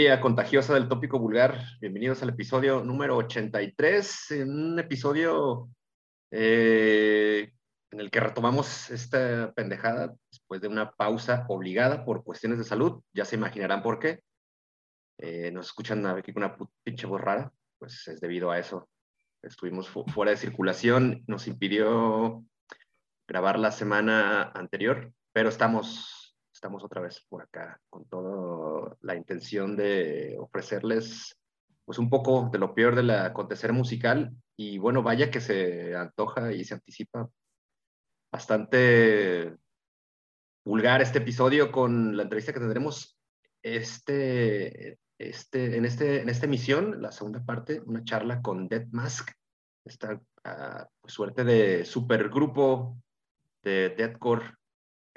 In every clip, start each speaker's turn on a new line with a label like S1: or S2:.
S1: Familia contagiosa del tópico vulgar, bienvenidos al episodio número 83, en un episodio eh, en el que retomamos esta pendejada después de una pausa obligada por cuestiones de salud, ya se imaginarán por qué. Eh, nos escuchan aquí con una pinche voz rara, pues es debido a eso. Estuvimos fuera de circulación, nos impidió grabar la semana anterior, pero estamos estamos otra vez por acá con toda la intención de ofrecerles pues un poco de lo peor del acontecer musical. Y bueno, vaya que se antoja y se anticipa bastante vulgar este episodio con la entrevista que tendremos este, este, en, este, en esta emisión, la segunda parte, una charla con Dead Mask, esta uh, suerte de supergrupo de deathcore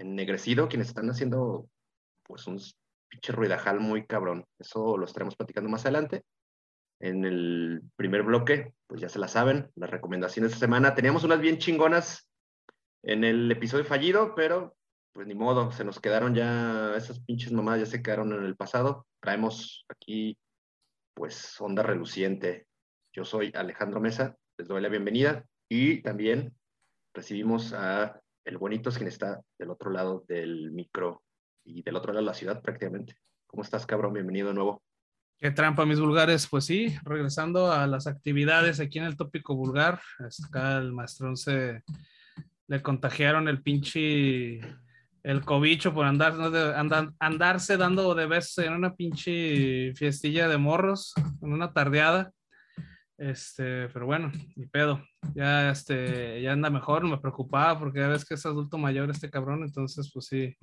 S1: ennegrecido, quienes están haciendo pues un pinche ruidajal muy cabrón. Eso lo estaremos platicando más adelante. En el primer bloque, pues ya se la saben, las recomendaciones de semana. Teníamos unas bien chingonas en el episodio fallido, pero pues ni modo, se nos quedaron ya, esas pinches mamadas ya se quedaron en el pasado. Traemos aquí, pues, onda reluciente. Yo soy Alejandro Mesa, les doy la bienvenida y también recibimos a el bonito es quien está del otro lado del micro y del otro lado de la ciudad prácticamente. ¿Cómo estás, cabrón? Bienvenido de nuevo.
S2: Qué trampa, mis vulgares. Pues sí, regresando a las actividades aquí en el tópico vulgar. Acá el maestrón se le contagiaron el pinche el cobicho por andar, andarse dando de vez en una pinche fiestilla de morros, en una tardeada. Este, pero bueno, ni pedo. Ya, este, ya anda mejor, me preocupaba porque ya ves que es adulto mayor este cabrón, entonces, pues sí,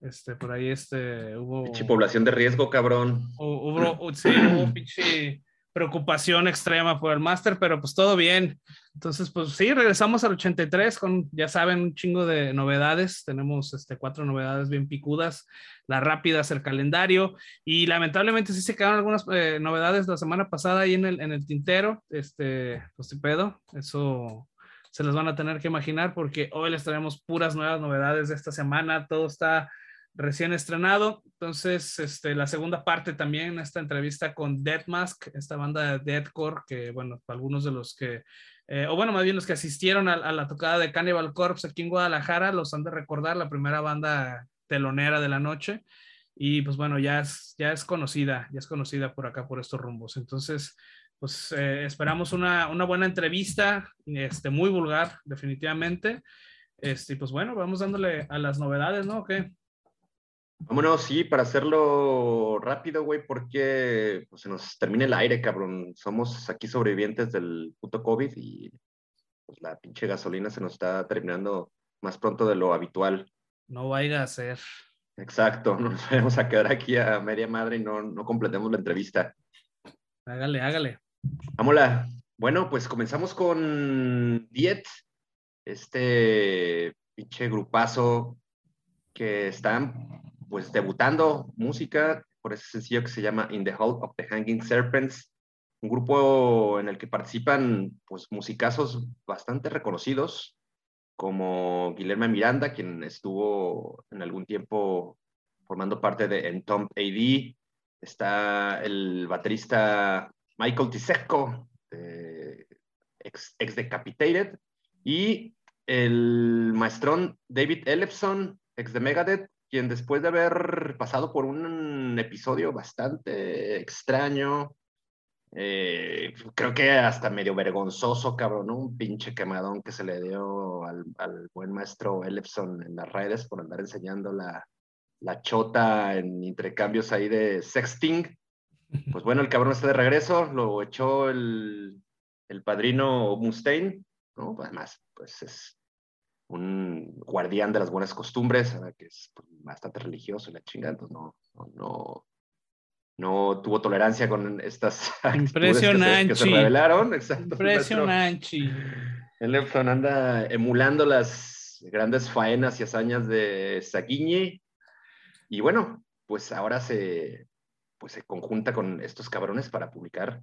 S2: este, por ahí, este, hubo...
S1: Pinche población de riesgo, cabrón.
S2: Hubo, sí, hubo pinche preocupación extrema por el máster, pero pues todo bien. Entonces, pues sí, regresamos al 83 con, ya saben, un chingo de novedades. Tenemos este, cuatro novedades bien picudas, las rápidas, el calendario, y lamentablemente sí se quedaron algunas eh, novedades la semana pasada ahí en el, en el tintero. Este, pues pedo, eso se les van a tener que imaginar porque hoy les traemos puras nuevas novedades de esta semana. Todo está recién estrenado. Entonces, este, la segunda parte también, esta entrevista con Dead Mask, esta banda de deathcore, que bueno, algunos de los que, eh, o bueno, más bien los que asistieron a, la tocada de Cannibal Corpse aquí en Guadalajara, los han de recordar, la primera banda telonera de la noche. Y pues bueno, ya es, ya es conocida, ya es conocida por acá, por estos rumbos. Entonces, pues eh, esperamos una, una, buena entrevista, este, muy vulgar, definitivamente. Este, pues bueno, vamos dándole a las novedades, ¿no? ¿Qué?
S1: Vámonos, sí, para hacerlo rápido, güey, porque pues, se nos termina el aire, cabrón. Somos aquí sobrevivientes del puto COVID y pues, la pinche gasolina se nos está terminando más pronto de lo habitual.
S2: No vaya a ser.
S1: Exacto, no nos vamos a quedar aquí a media madre y no, no completemos la entrevista.
S2: Hágale, hágale.
S1: Vámonos. Bueno, pues comenzamos con Diet, este pinche grupazo que están pues debutando música por ese sencillo que se llama In the Hall of the Hanging Serpents, un grupo en el que participan pues musicazos bastante reconocidos como Guillermo Miranda, quien estuvo en algún tiempo formando parte de Entomb AD, está el baterista Michael Tisecco, ex, ex Decapitated, y el maestrón David Ellefson, ex de Megadeth, quien después de haber pasado por un episodio bastante extraño, eh, creo que hasta medio vergonzoso, cabrón, un pinche quemadón que se le dio al, buen maestro Ellefson en las redes por andar enseñando la, la chota en intercambios ahí de sexting. Pues bueno, el cabrón está de regreso, lo echó el, el padrino Mustaine, ¿no? Además, pues es un guardián de las buenas costumbres, que es pues, bastante religioso y la chingada, entonces no, no, no, tuvo tolerancia con estas
S2: Impresionante.
S1: Que se, revelaron. Exacto,
S2: Impresionante.
S1: El Epson anda emulando las grandes faenas y hazañas de Saguiñe. Y bueno, pues ahora se, pues se conjunta con estos cabrones para publicar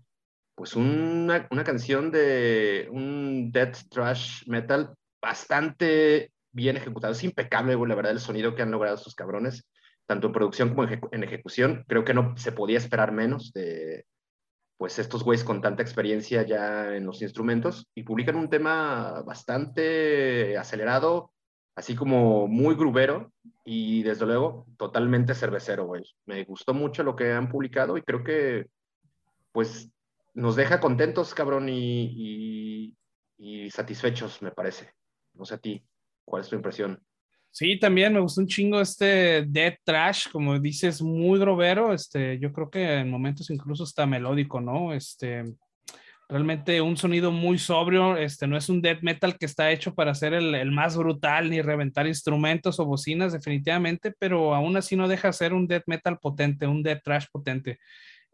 S1: pues una, una canción de un death trash metal bastante bien ejecutado. Es impecable, güey, la verdad, el sonido que han logrado estos cabrones. tanto en producción como en, ejecución. Creo que no se podía esperar menos de pues estos güeyes con tanta experiencia ya en los instrumentos y publican un tema bastante acelerado, así como muy grubero y desde luego totalmente cervecero, güey. Me gustó mucho lo que han publicado y creo que pues nos deja contentos, cabrón, y, y satisfechos, me parece. No sé a ti, ¿cuál es tu impresión?
S2: Sí, también me gustó un chingo este Dead Trash, como dices, muy grobero. Este, yo creo que en momentos incluso está melódico, ¿no? Este, realmente un sonido muy sobrio. Este, no es un death metal que está hecho para ser el, el, más brutal ni reventar instrumentos o bocinas, definitivamente, pero aún así no deja de ser un death metal potente, un death trash potente.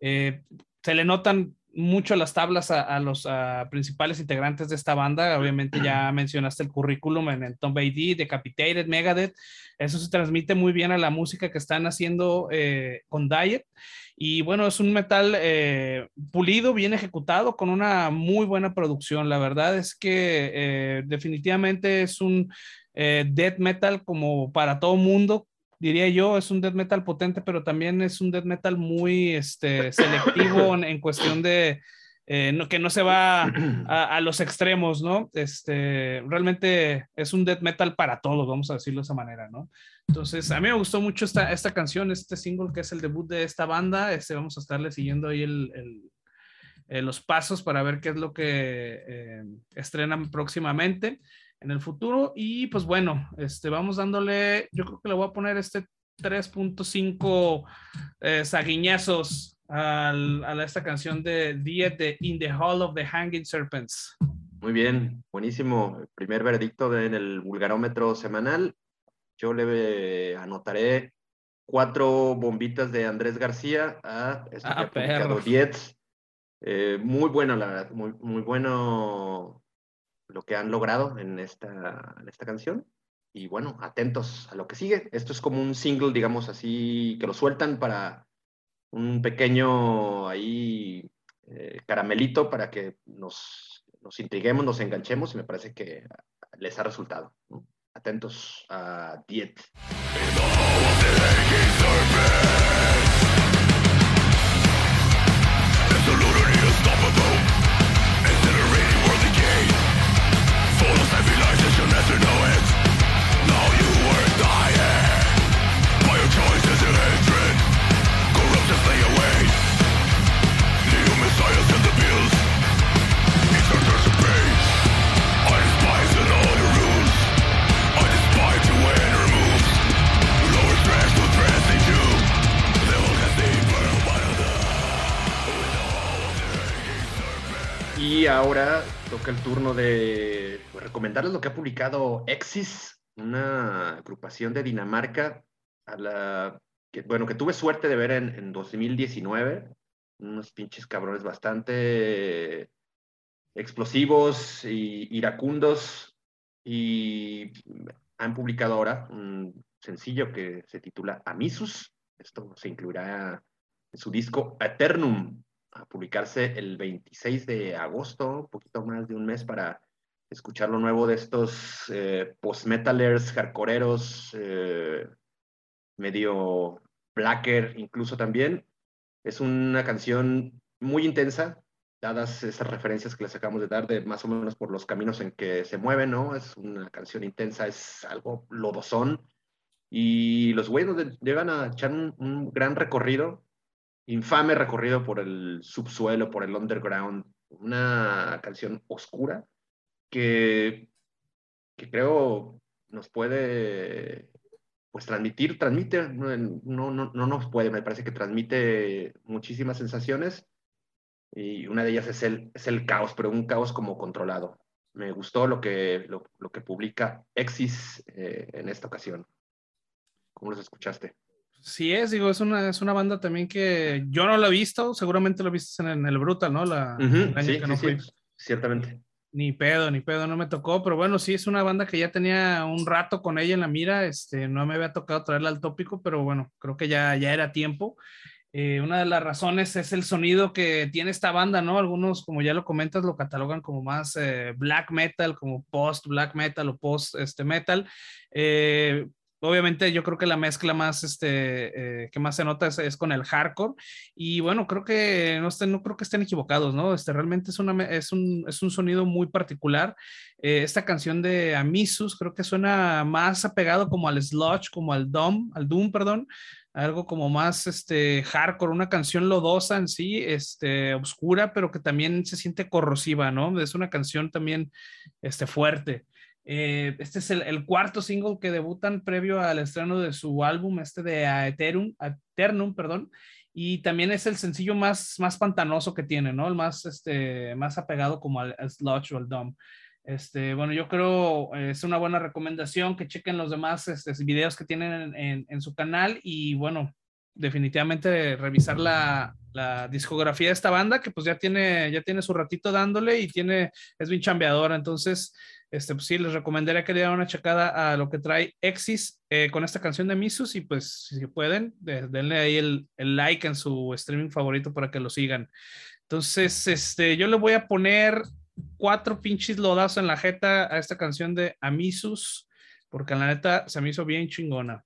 S2: Eh, se le notan mucho las tablas a, los principales integrantes de esta banda. Obviamente ya mencionaste el currículum en el Tom D, Decapitated, Megadeth. Eso se transmite muy bien a la música que están haciendo eh, con Diet. Y bueno, es un metal eh, pulido, bien ejecutado, con una muy buena producción. La verdad es que eh, definitivamente es un death metal como para todo mundo, diría yo, es un death metal potente, pero también es un death metal muy este, selectivo en, cuestión de eh, que no se va a, los extremos, ¿no? Este, realmente es un death metal para todos, vamos a decirlo de esa manera, ¿no? Entonces, a mí me gustó mucho esta, esta canción, este single que es el debut de esta banda. Este, vamos a estarle siguiendo ahí el, eh, los pasos para ver qué es lo que eh, estrenan próximamente en el futuro. Y pues bueno, este, vamos dándole, yo creo que le voy a poner este 3.5 eh, saguiñazos al, a esta canción de Diet de In the Hall of the Hanging Serpents.
S1: Muy bien, buenísimo. primer veredicto en el vulgarómetro semanal. Yo le anotaré cuatro bombitas de Andrés García a este ah, eh, muy bueno, la verdad, muy, muy bueno lo que han logrado en esta, en esta canción. Y bueno, atentos a lo que sigue. Esto es como un single, digamos así, que lo sueltan para un pequeño ahí eh, caramelito para que nos, nos intriguemos, nos enganchemos y me parece que les ha resultado. Atentos a Diet. El turno de pues, recomendarles lo que ha publicado Exis, una agrupación de Dinamarca, a la que, bueno, que tuve suerte de ver en, en 2019, unos pinches cabrones bastante explosivos y iracundos, y han publicado ahora un sencillo que se titula Amisus, esto se incluirá en su disco Eternum, a publicarse el 26 de agosto, un poquito más de un mes para escuchar lo nuevo de estos eh, post-metalers, hardcoreeros, eh, medio blacker incluso también. Es una canción muy intensa, dadas esas referencias que les acabamos de dar de más o menos por los caminos en que se mueven, ¿no? Es una canción intensa, es algo lodosón. Y los güeyes llegan a echar un gran recorrido infame recorrido por el subsuelo, por el underground, una canción oscura que, que creo nos puede pues transmitir, transmite, no, no, no, nos puede, me parece que transmite muchísimas sensaciones y una de ellas es el, es el caos, pero un caos como controlado. Me gustó lo que, lo, lo que publica Exis eh, en esta ocasión. ¿Cómo los escuchaste?
S2: Sí es, digo, es una, es una banda también que yo no la he visto, seguramente lo viste en, el Brutal, ¿no? La,
S1: sí, sí, ciertamente.
S2: Ni pedo, ni pedo, no me tocó, pero bueno, sí es una banda que ya tenía un rato con ella en la mira, este, no me había tocado traerla al tópico, pero bueno, creo que ya, ya era tiempo. Eh, una de las razones es el sonido que tiene esta banda, ¿no? Algunos, como ya lo comentas, lo catalogan como más eh, black metal, como post black metal o post este metal. Eh, obviamente yo creo que la mezcla más, este, eh, que más se nota es, con el hardcore. Y bueno, creo que no, estén, no creo que estén equivocados, ¿no? Este, realmente es, una, es, un, es un sonido muy particular. Eh, esta canción de Amisus creo que suena más apegado como al sludge, como al Doom, al Doom, perdón. Algo como más este, hardcore, una canción lodosa en sí, este, oscura, pero que también se siente corrosiva, ¿no? Es una canción también este, fuerte. Eh, este es el, cuarto single que debutan previo al estreno de su álbum, este de Aeternum, Eternum, perdón, y también es el sencillo más, más pantanoso que tiene, ¿no? El más, este, más apegado como al, sludge o al dumb. Este, bueno, yo creo eh, es una buena recomendación que chequen los demás este, videos que tienen en, en, su canal y bueno, definitivamente revisar la, la, discografía de esta banda que pues ya tiene, ya tiene su ratito dándole y tiene, es bien chambeadora, entonces este, pues sí, les recomendaría que le dieran una checada a lo que trae Exis eh, con esta canción de Misus y pues si pueden, denle ahí el, like en su streaming favorito para que lo sigan. Entonces, este, yo le voy a poner cuatro pinches lodazos en la jeta a esta canción de Amisus, porque la neta se me hizo bien chingona.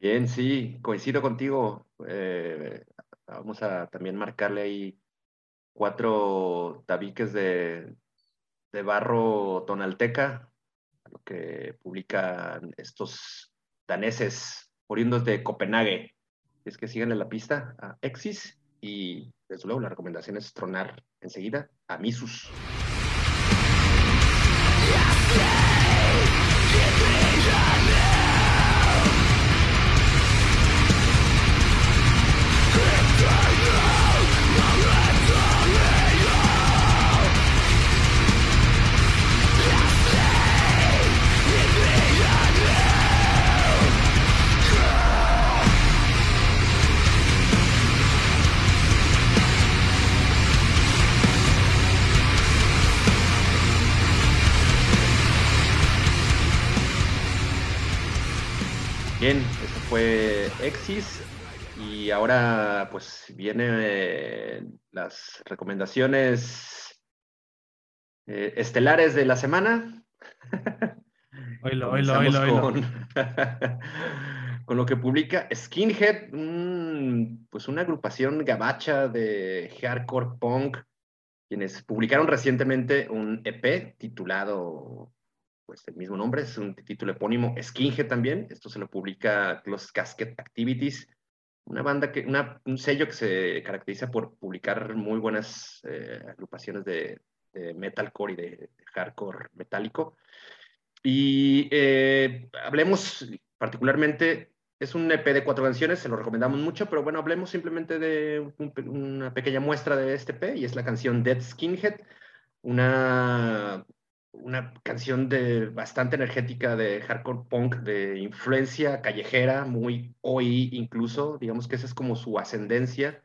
S1: Bien, sí, coincido contigo. Eh, vamos a también marcarle ahí cuatro tabiques de, de barro tonalteca, lo que publican estos daneses oriundos de Copenhague. Es que sigan en la pista a Exis y desde luego la recomendación es tronar enseguida a Misus. Exis y ahora pues vienen las recomendaciones eh, estelares de la semana.
S2: Oilo, oilo, oilo,
S1: con, con, lo que publica Skinhead, pues una agrupación gabacha de hardcore punk, quienes publicaron recientemente un EP titulado pues el mismo nombre, es un título epónimo, Skinhead también, esto se lo publica Los Casket Activities, una banda que, una, un sello que se caracteriza por publicar muy buenas eh, agrupaciones de, metalcore y de, hardcore metálico. Y eh, hablemos particularmente, es un EP de cuatro canciones, se lo recomendamos mucho, pero bueno, hablemos simplemente de una pequeña muestra de este EP y es la canción Dead Skinhead, una una canción de bastante energética de hardcore punk, de influencia callejera, muy hoy incluso, digamos que esa es como su ascendencia.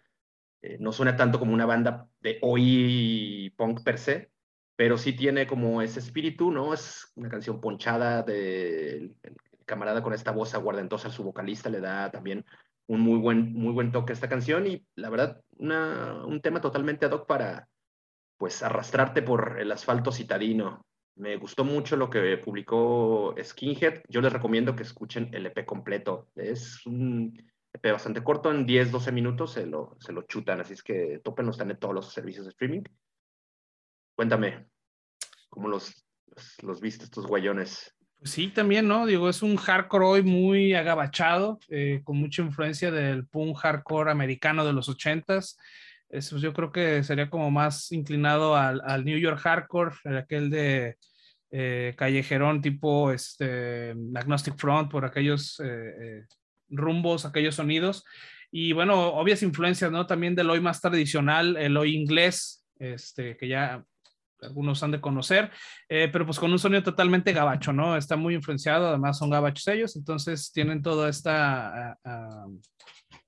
S1: Eh, no suena tanto como una banda de hoy punk per se, pero sí tiene como ese espíritu, ¿no? Es una canción ponchada de camarada con esta voz aguardentosa, su vocalista le da también un muy buen, muy buen toque a esta canción y la verdad, un tema totalmente ad hoc para pues arrastrarte por el asfalto citadino. Me gustó mucho lo que publicó Skinhead. Yo les recomiendo que escuchen el EP completo. Es un EP bastante corto, en 10, 12 minutos se lo, se lo chutan, así es que topen están en todos los servicios de streaming. Cuéntame, ¿cómo los, los, viste estos guayones?
S2: Pues sí, también, ¿no? Digo, es un hardcore hoy muy agabachado, eh, con mucha influencia del punk hardcore americano de los ochentas. Eso yo creo que sería como más inclinado al, al New York hardcore, aquel de eh, callejerón tipo este, Agnostic Front, por aquellos eh, eh, rumbos, aquellos sonidos. Y bueno, obvias influencias, ¿no? También del hoy más tradicional, el hoy inglés, este, que ya algunos han de conocer, pero pues con un sonido totalmente gabacho, ¿no? Está muy influenciado, además son gabachos ellos, entonces tienen toda esta ah,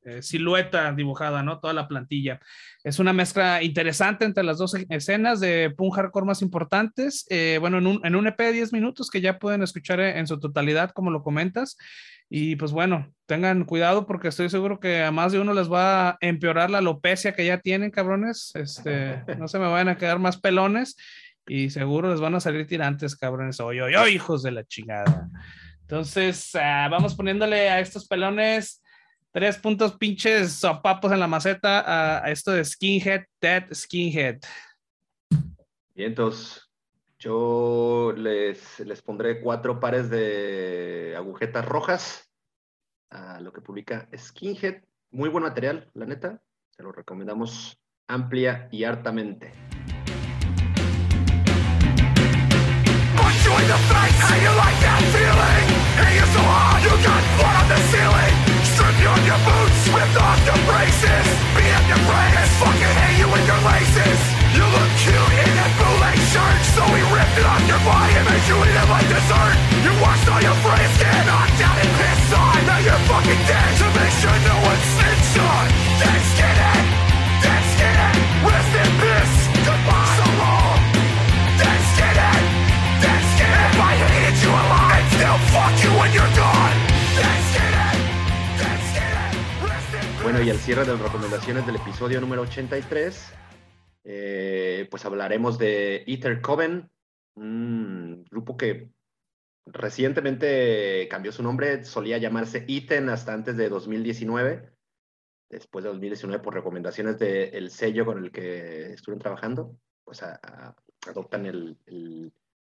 S2: ah, silueta dibujada, ¿no? Toda la plantilla. Es una mezcla interesante entre las dos escenas de punk hardcore más importantes. Eh, bueno, en un, en un EP de 10 minutos que ya pueden escuchar en su totalidad, como lo comentas. Y pues bueno, tengan cuidado porque estoy seguro que a más de uno les va a empeorar la alopecia que ya tienen, cabrones. Este, no se me vayan a quedar más pelones y seguro les van a salir tirantes, cabrones. Oye, oye, hijos de la chingada. Entonces, ah, vamos poniéndole a estos pelones tres puntos pinches sopapos en la maceta a, esto de Skinhead, Dead Skinhead.
S1: Bien, entonces yo les, les pondré cuatro pares de agujetas rojas a lo que publica Skinhead. Muy buen material, la neta. Se lo recomendamos amplia y hartamente. You. You washed all your. Now you're fucking dead, to make sure no one on. In peace. Goodbye, so long. Dead skinhead. Bueno, y al cierre de las recomendaciones del episodio número 83, eh, pues hablaremos de Ether Coven, un grupo que recientemente cambió su nombre, solía llamarse Iten hasta antes de 2019. Después de 2019, por recomendaciones del sello con el que estuvieron trabajando, pues adoptan el,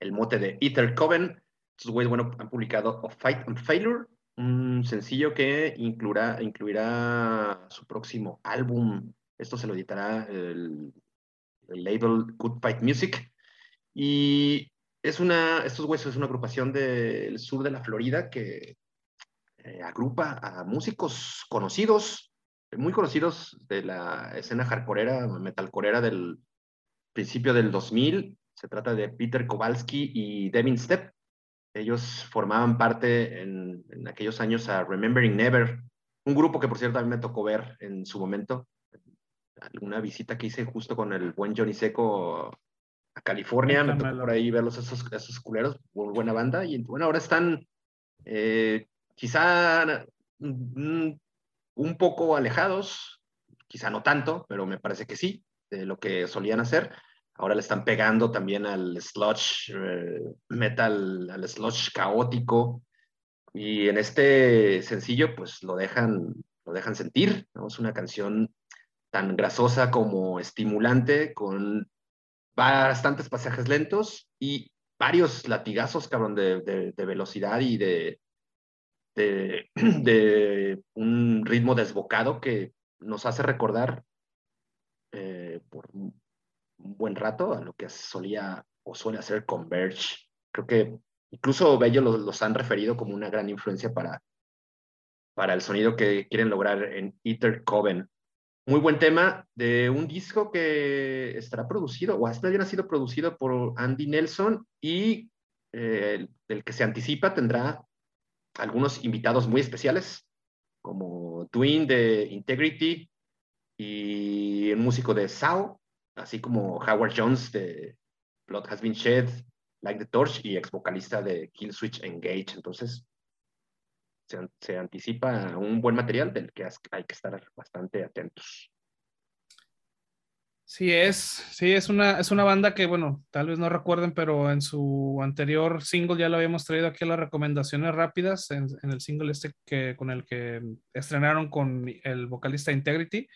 S1: el mote de Ether Coven. Estos güeyes, bueno, han publicado A Fight and Failure, un sencillo que incluirá, incluirá su próximo álbum. Esto se lo editará el, label Good Fight Music. Y es una, estos güeyes es una agrupación del sur de la Florida que eh, agrupa a músicos conocidos, muy conocidos de la escena hardcoreera, metalcoreera del principio del 2000 se trata de Peter Kowalski y Devin Stepp. Ellos formaban parte en, aquellos años a Remembering Never, un grupo que por cierto a mí me tocó ver en su momento. Alguna visita que hice justo con el buen Johnny Seco a California, me tocó por ahí verlos esos, esos culeros, buena banda. Y bueno, ahora están eh, quizá un, un poco alejados, quizá no tanto, pero me parece que sí, de lo que solían hacer. Ahora le están pegando también al sludge eh, metal, al sludge caótico. Y en este sencillo, pues lo dejan, lo dejan sentir. Es una canción tan grasosa como estimulante, con bastantes pasajes lentos y varios latigazos, cabrón, de, velocidad y de, de, un ritmo desbocado que nos hace recordar eh, por un buen rato a lo que solía o suele hacer Converge. Creo que incluso ellos los, han referido como una gran influencia para, para el sonido que quieren lograr en Ether Coven. Muy buen tema de un disco que estará producido, o hasta bien ha sido producido por Andy Nelson y eh, el, que se anticipa tendrá algunos invitados muy especiales, como Twin de Integrity y un músico de Sao, así como Howard Jones de Blood Has Been Shed, Like the Torch y ex vocalista de Kill Switch Engage. Entonces, se, anticipa un buen material del que hay que estar bastante atentos.
S2: Sí, es, sí, es una, es una banda que, bueno, tal vez no recuerden, pero en su anterior single ya lo habíamos traído aquí a las recomendaciones rápidas, en, en el single este que, con el que estrenaron con el vocalista Integrity.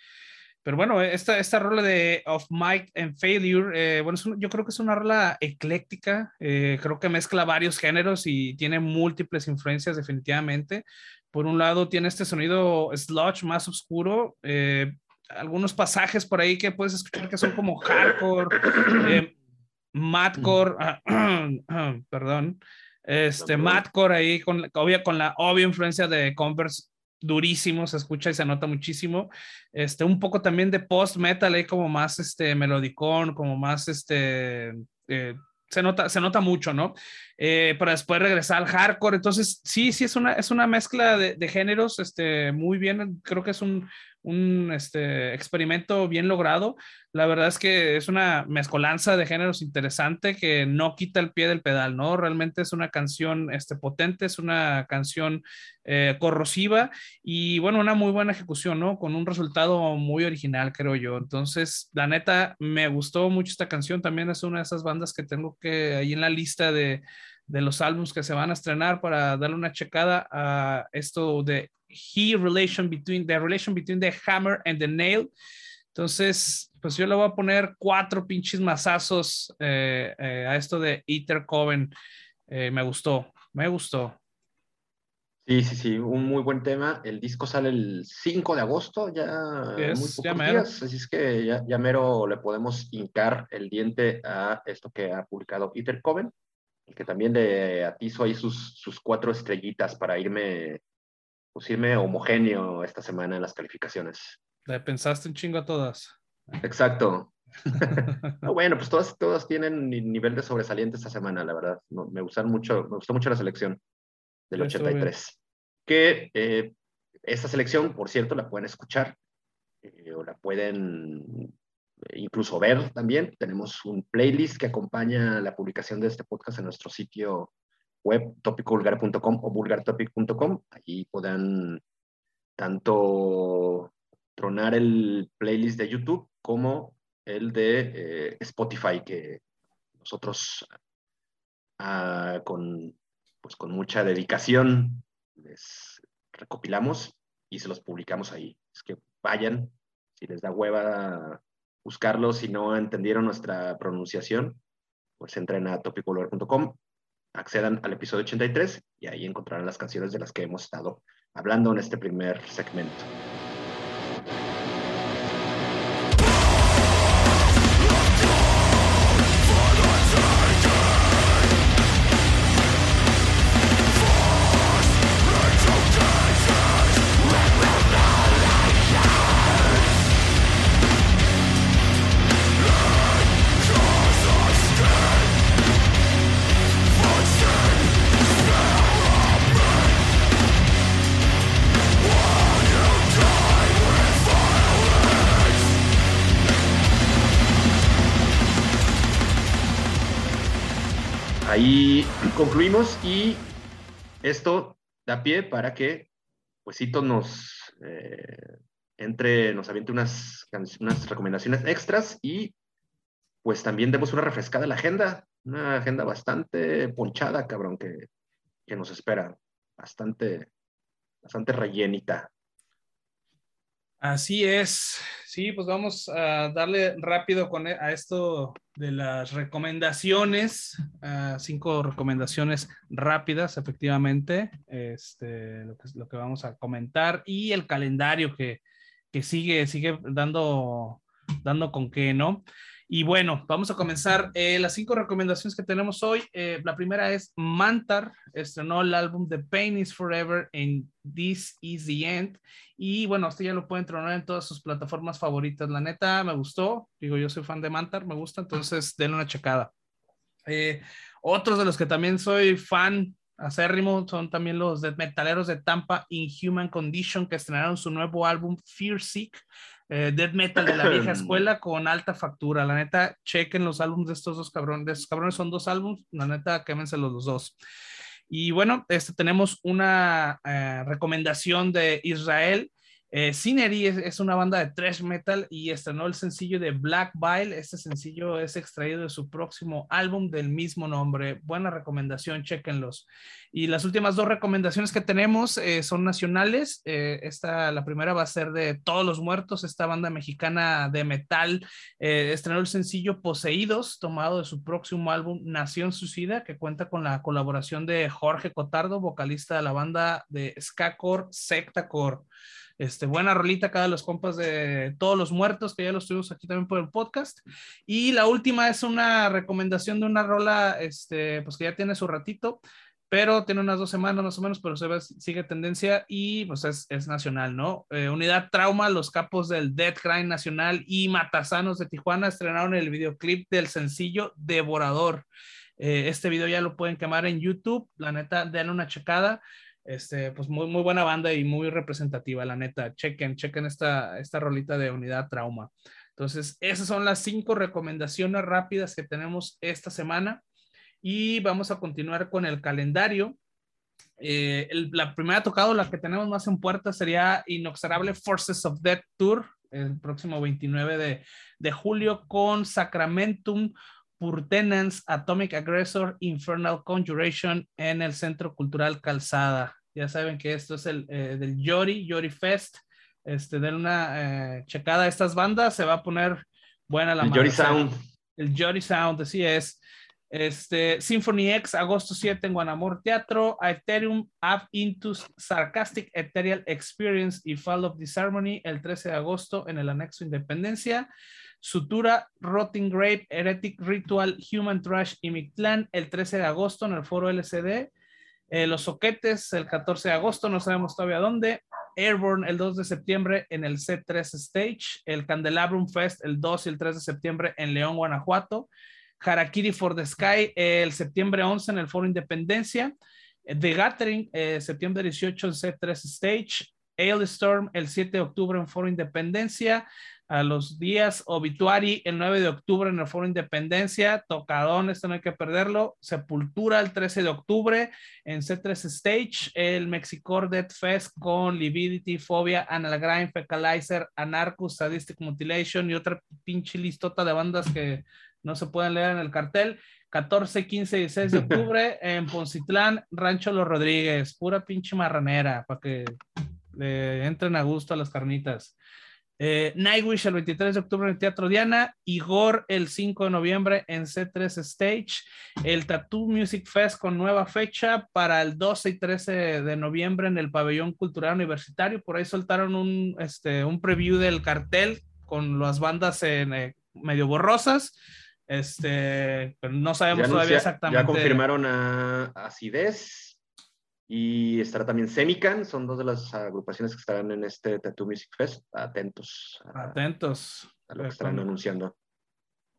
S2: Pero bueno, esta, esta rola de Of Might and Failure, eh, bueno, yo creo que es una rola ecléctica, eh, creo que mezcla varios géneros y tiene múltiples influencias definitivamente. Por un lado tiene este sonido sludge más oscuro, eh, algunos pasajes por ahí que puedes escuchar que son como hardcore, madcore, perdón, este, madcore ahí con, con la obvia influencia de Converse durísimo, se escucha y se nota muchísimo. Este, un poco también de post metal, ahí como más este melodicón, como más este eh, se nota, se nota mucho, ¿no? Eh, para después regresar al hardcore. Entonces, sí, sí, es una, es una mezcla de, de géneros, este, muy bien. Creo que es un, un este, experimento bien logrado. La verdad es que es una mezcolanza de géneros interesante que no quita el pie del pedal, ¿no? Realmente es una canción este, potente, es una canción eh, corrosiva y bueno, una muy buena ejecución, ¿no? Con un resultado muy original, creo yo. Entonces, la neta, me gustó mucho esta canción. También es una de esas bandas que tengo que ahí en la lista de de los álbumes que se van a estrenar para darle una checada a esto de He Relation Between, The Relation Between the Hammer and the Nail. Entonces, pues yo le voy a poner cuatro pinches mazazos eh, eh, a esto de Ether Coven. Eh, me gustó, me gustó.
S1: Sí, sí, sí, un muy buen tema. El disco sale el 5 de agosto, ya muy pocos días, así es que ya, ya, mero le podemos hincar el diente a esto que ha publicado Peter Coven, que también le atizo ahí sus, sus cuatro estrellitas para irme, pues irme homogéneo esta semana en las calificaciones.
S2: Le pensaste un chingo a todas.
S1: Exacto. bueno, pues todas, todas tienen nivel de sobresaliente esta semana, la verdad. me gustaron mucho, me gustó mucho la selección del 83. Que eh, esta selección, por cierto, la pueden escuchar eh, o la pueden incluso ver también. Tenemos un playlist que acompaña la publicación de este podcast en nuestro sitio web topicvulgar.com o vulgartopic.com. Ahí puedan tanto tronar el playlist de YouTube como el de eh, Spotify, que nosotros ah, con pues con mucha dedicación les recopilamos y se los publicamos ahí. Es que vayan, si les da hueva buscarlos, si no entendieron nuestra pronunciación, pues entren a topicolor.com, accedan al episodio 83 y ahí encontrarán las canciones de las que hemos estado hablando en este primer segmento. Concluimos y esto da pie para que Puesito nos eh, entre, nos aviente unas, unas recomendaciones extras y pues también demos una refrescada a la agenda, una agenda bastante ponchada, cabrón, que, que nos espera, bastante, bastante rellenita.
S2: Así es. Sí, pues vamos a darle rápido con, e, a esto de las recomendaciones. cinco recomendaciones rápidas, efectivamente. Este, lo, que, lo que vamos a comentar. Y el calendario que, que sigue, sigue dando, dando con qué, ¿no? Y bueno, vamos a comenzar. Eh, las cinco recomendaciones que tenemos hoy. Eh, la primera es Mantar, estrenó el álbum The Pain is Forever and This is the End. Y bueno, usted ya lo puede entrenar en todas sus plataformas favoritas. La neta, me gustó. Digo, yo soy fan de Mantar, me gusta, entonces denle una checada. Eh, otros de los que también soy fan acérrimo son también los de metaleros de Tampa, Inhuman Condition, que estrenaron su nuevo álbum Fear Seek eh, death metal de la vieja escuela con alta factura. La neta, chequen los álbumes de estos dos cabrones. De estos cabrones son dos álbumes. La neta, quémense los dos. Y bueno, este, tenemos una eh, recomendación de Israel eh, es, una banda de thrash metal y estrenó el sencillo de Black Bile. Este sencillo es extraído de su próximo álbum del mismo nombre. Buena recomendación, chequenlos. Y las últimas dos recomendaciones que tenemos eh, son nacionales. Eh, esta, la primera va a ser de Todos los Muertos, esta banda mexicana de metal. Eh, estrenó el sencillo Poseídos, tomado de su próximo álbum Nación Suicida, que cuenta con la colaboración de Jorge Cotardo, vocalista de la banda de Skakor Sectacore. Este, buena rolita de los compas de todos los muertos, que ya los tuvimos aquí también por el podcast. Y la última es una recomendación de una rola, este, pues que ya tiene su ratito, pero tiene unas dos semanas más o menos, pero se ve, sigue tendencia y pues es, es nacional, ¿no? Eh, Unidad Trauma, los capos del Dead Crime Nacional y Matasanos de Tijuana estrenaron el videoclip del sencillo Devorador. Eh, este video ya lo pueden quemar en YouTube, la neta, denle una checada. Este, pues muy, muy buena banda y muy representativa, la neta. Chequen, chequen esta, esta rolita de unidad trauma. Entonces, esas son las cinco recomendaciones rápidas que tenemos esta semana. Y vamos a continuar con el calendario. Eh, la primera tocada, la que tenemos más en puerta, sería Inoxarable Forces of Death Tour, el próximo 29 de, de julio con Sacramentum Purtenance, Atomic Aggressor, Infernal Conjuration en el Centro Cultural Calzada. Ya saben que esto es el eh, del Yori, Yori Fest. Este, den una eh, checada a estas bandas, se va a poner buena la
S1: El Yori Sound.
S2: El Yori Sound, así es. Este, Symphony X, agosto 7 en Guanamor Teatro, Ethereum, Up into Sarcastic Ethereal Experience y Fall of Disharmony el 13 de agosto en el anexo Independencia. Sutura, Rotting Grape, Heretic Ritual, Human Trash y Mictlán el 13 de agosto en el foro LCD. Eh, los Soquetes el 14 de agosto, no sabemos todavía dónde. Airborne el 2 de septiembre en el C3 Stage. El Candelabrum Fest el 2 y el 3 de septiembre en León, Guanajuato. Harakiri for the Sky el septiembre 11 en el Foro Independencia. The Gathering, eh, septiembre 18 en C3 Stage. Storm el 7 de octubre en Foro Independencia. A los días Obituary el 9 de octubre en el Foro Independencia, Tocadón, esto no hay que perderlo, Sepultura el 13 de octubre en C3 Stage, el Mexicor Death Fest con Lividity, Phobia, Analgrime, Fecalizer, Anarchus, Sadistic Mutilation y otra pinche listota de bandas que no se pueden leer en el cartel. 14, 15 y 16 de octubre en Poncitlán, Rancho Los Rodríguez, pura pinche marranera para que le entren a gusto a las carnitas. Eh, Nightwish el 23 de octubre en el Teatro Diana, Igor el 5 de noviembre en C3 Stage, el Tattoo Music Fest con nueva fecha para el 12 y 13 de noviembre en el Pabellón Cultural Universitario. Por ahí soltaron un, este, un preview del cartel con las bandas en, eh, medio borrosas. Este, pero no sabemos todavía exactamente.
S1: Ya confirmaron a Acidez y estará también Semican, son dos de las agrupaciones que estarán en este Tattoo Music Fest. Atentos.
S2: Atentos.
S1: A lo que estarán anunciando.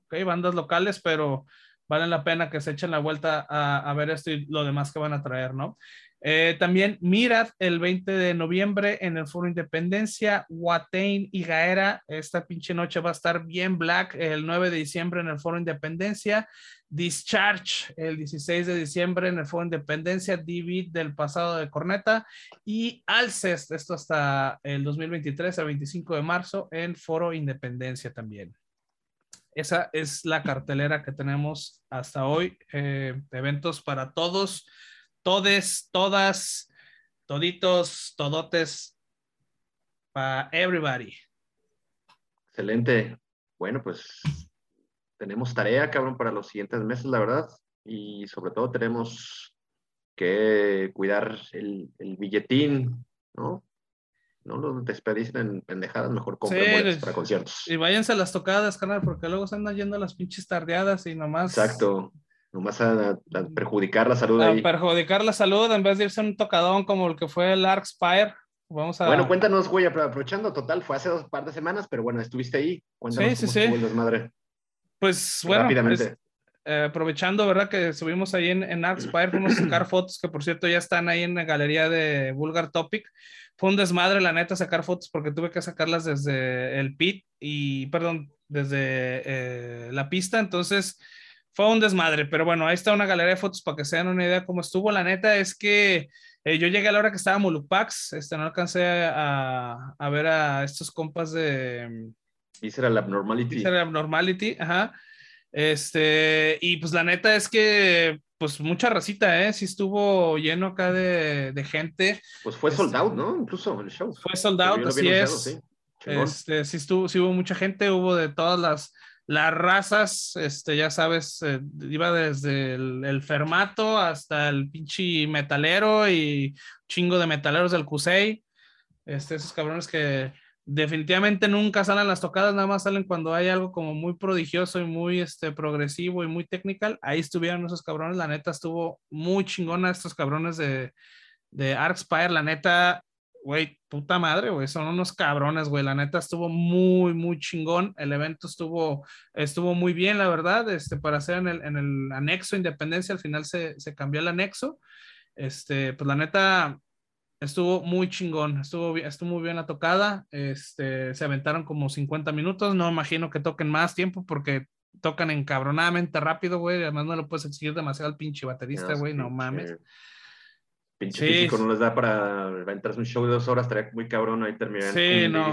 S2: Ok, bandas locales, pero valen la pena que se echen la vuelta a, a ver esto y lo demás que van a traer, ¿no? Eh, también Mirad el 20 de noviembre en el Foro Independencia, Watain y Gaera, esta pinche noche va a estar bien black el 9 de diciembre en el Foro Independencia, Discharge el 16 de diciembre en el Foro Independencia, Divid del pasado de Corneta. Y Alcest, esto hasta el 2023, el 25 de marzo en Foro Independencia también. Esa es la cartelera que tenemos hasta hoy, eh, eventos para todos todes, todas, toditos, todotes, para everybody.
S1: Excelente. Bueno, pues tenemos tarea, cabrón, para los siguientes meses, la verdad. Y sobre todo tenemos que cuidar el, billetín, ¿no? No lo despedicen en pendejadas, mejor compren para conciertos.
S2: Y váyanse a las tocadas, canal, porque luego se andan yendo a las pinches tardeadas y nomás.
S1: Exacto nomás a, perjudicar la salud. A
S2: perjudicar la salud en vez de irse a un tocadón como el que fue el Ark Spire. Vamos a...
S1: Bueno, cuéntanos, güey, aprovechando, total, fue hace dos par de semanas, pero bueno, estuviste ahí. Cuéntanos
S2: sí, sí,
S1: sí. madre.
S2: Pues bueno, Rápidamente. Eh, aprovechando, ¿verdad? Que subimos ahí en, en Spire, fuimos a sacar fotos que por cierto ya están ahí en la galería de Vulgar Topic. Fue un desmadre, la neta, sacar fotos porque tuve que sacarlas desde el pit y, perdón, desde eh, la pista. Entonces, fue un desmadre, pero bueno, ahí está una galería de fotos para que se den una idea cómo estuvo. La neta es que eh, yo llegué a la hora que estaba Molupax, este, no alcancé a, a ver a estos compas de...
S1: Visceral Abnormality.
S2: Visceral Abnormality, ajá. Este, y pues la neta es que, pues mucha racita, ¿eh? Sí estuvo lleno acá de, de gente.
S1: Pues fue sold out, ¿no? Incluso el show.
S2: Fue sold out, así es. Sí. Este, sí, estuvo, sí hubo mucha gente, hubo de todas las las razas, este, ya sabes, eh, iba desde el, fermato hasta el pinche metalero y chingo de metaleros del Cusey. Este, esos cabrones que definitivamente nunca salen las tocadas, nada más salen cuando hay algo como muy prodigioso y muy este, progresivo y muy technical. Ahí estuvieron esos cabrones, la neta estuvo muy chingona estos cabrones de, de Arkspire, la neta güey, puta madre, güey, son unos cabrones, güey, la neta estuvo muy, muy chingón, el evento estuvo, estuvo muy bien, la verdad, este, para hacer en el, en el anexo Independencia, al final se, se, cambió el anexo, este, pues la neta estuvo muy chingón, estuvo, estuvo muy bien la tocada, este, se aventaron como 50 minutos, no imagino que toquen más tiempo porque tocan encabronadamente rápido, güey, además no lo puedes exigir demasiado al pinche baterista, güey, no, mames.
S1: Pinche físico no les da para aventarse un show de dos horas, estaría muy cabrón ahí terminar.
S2: Sí, no.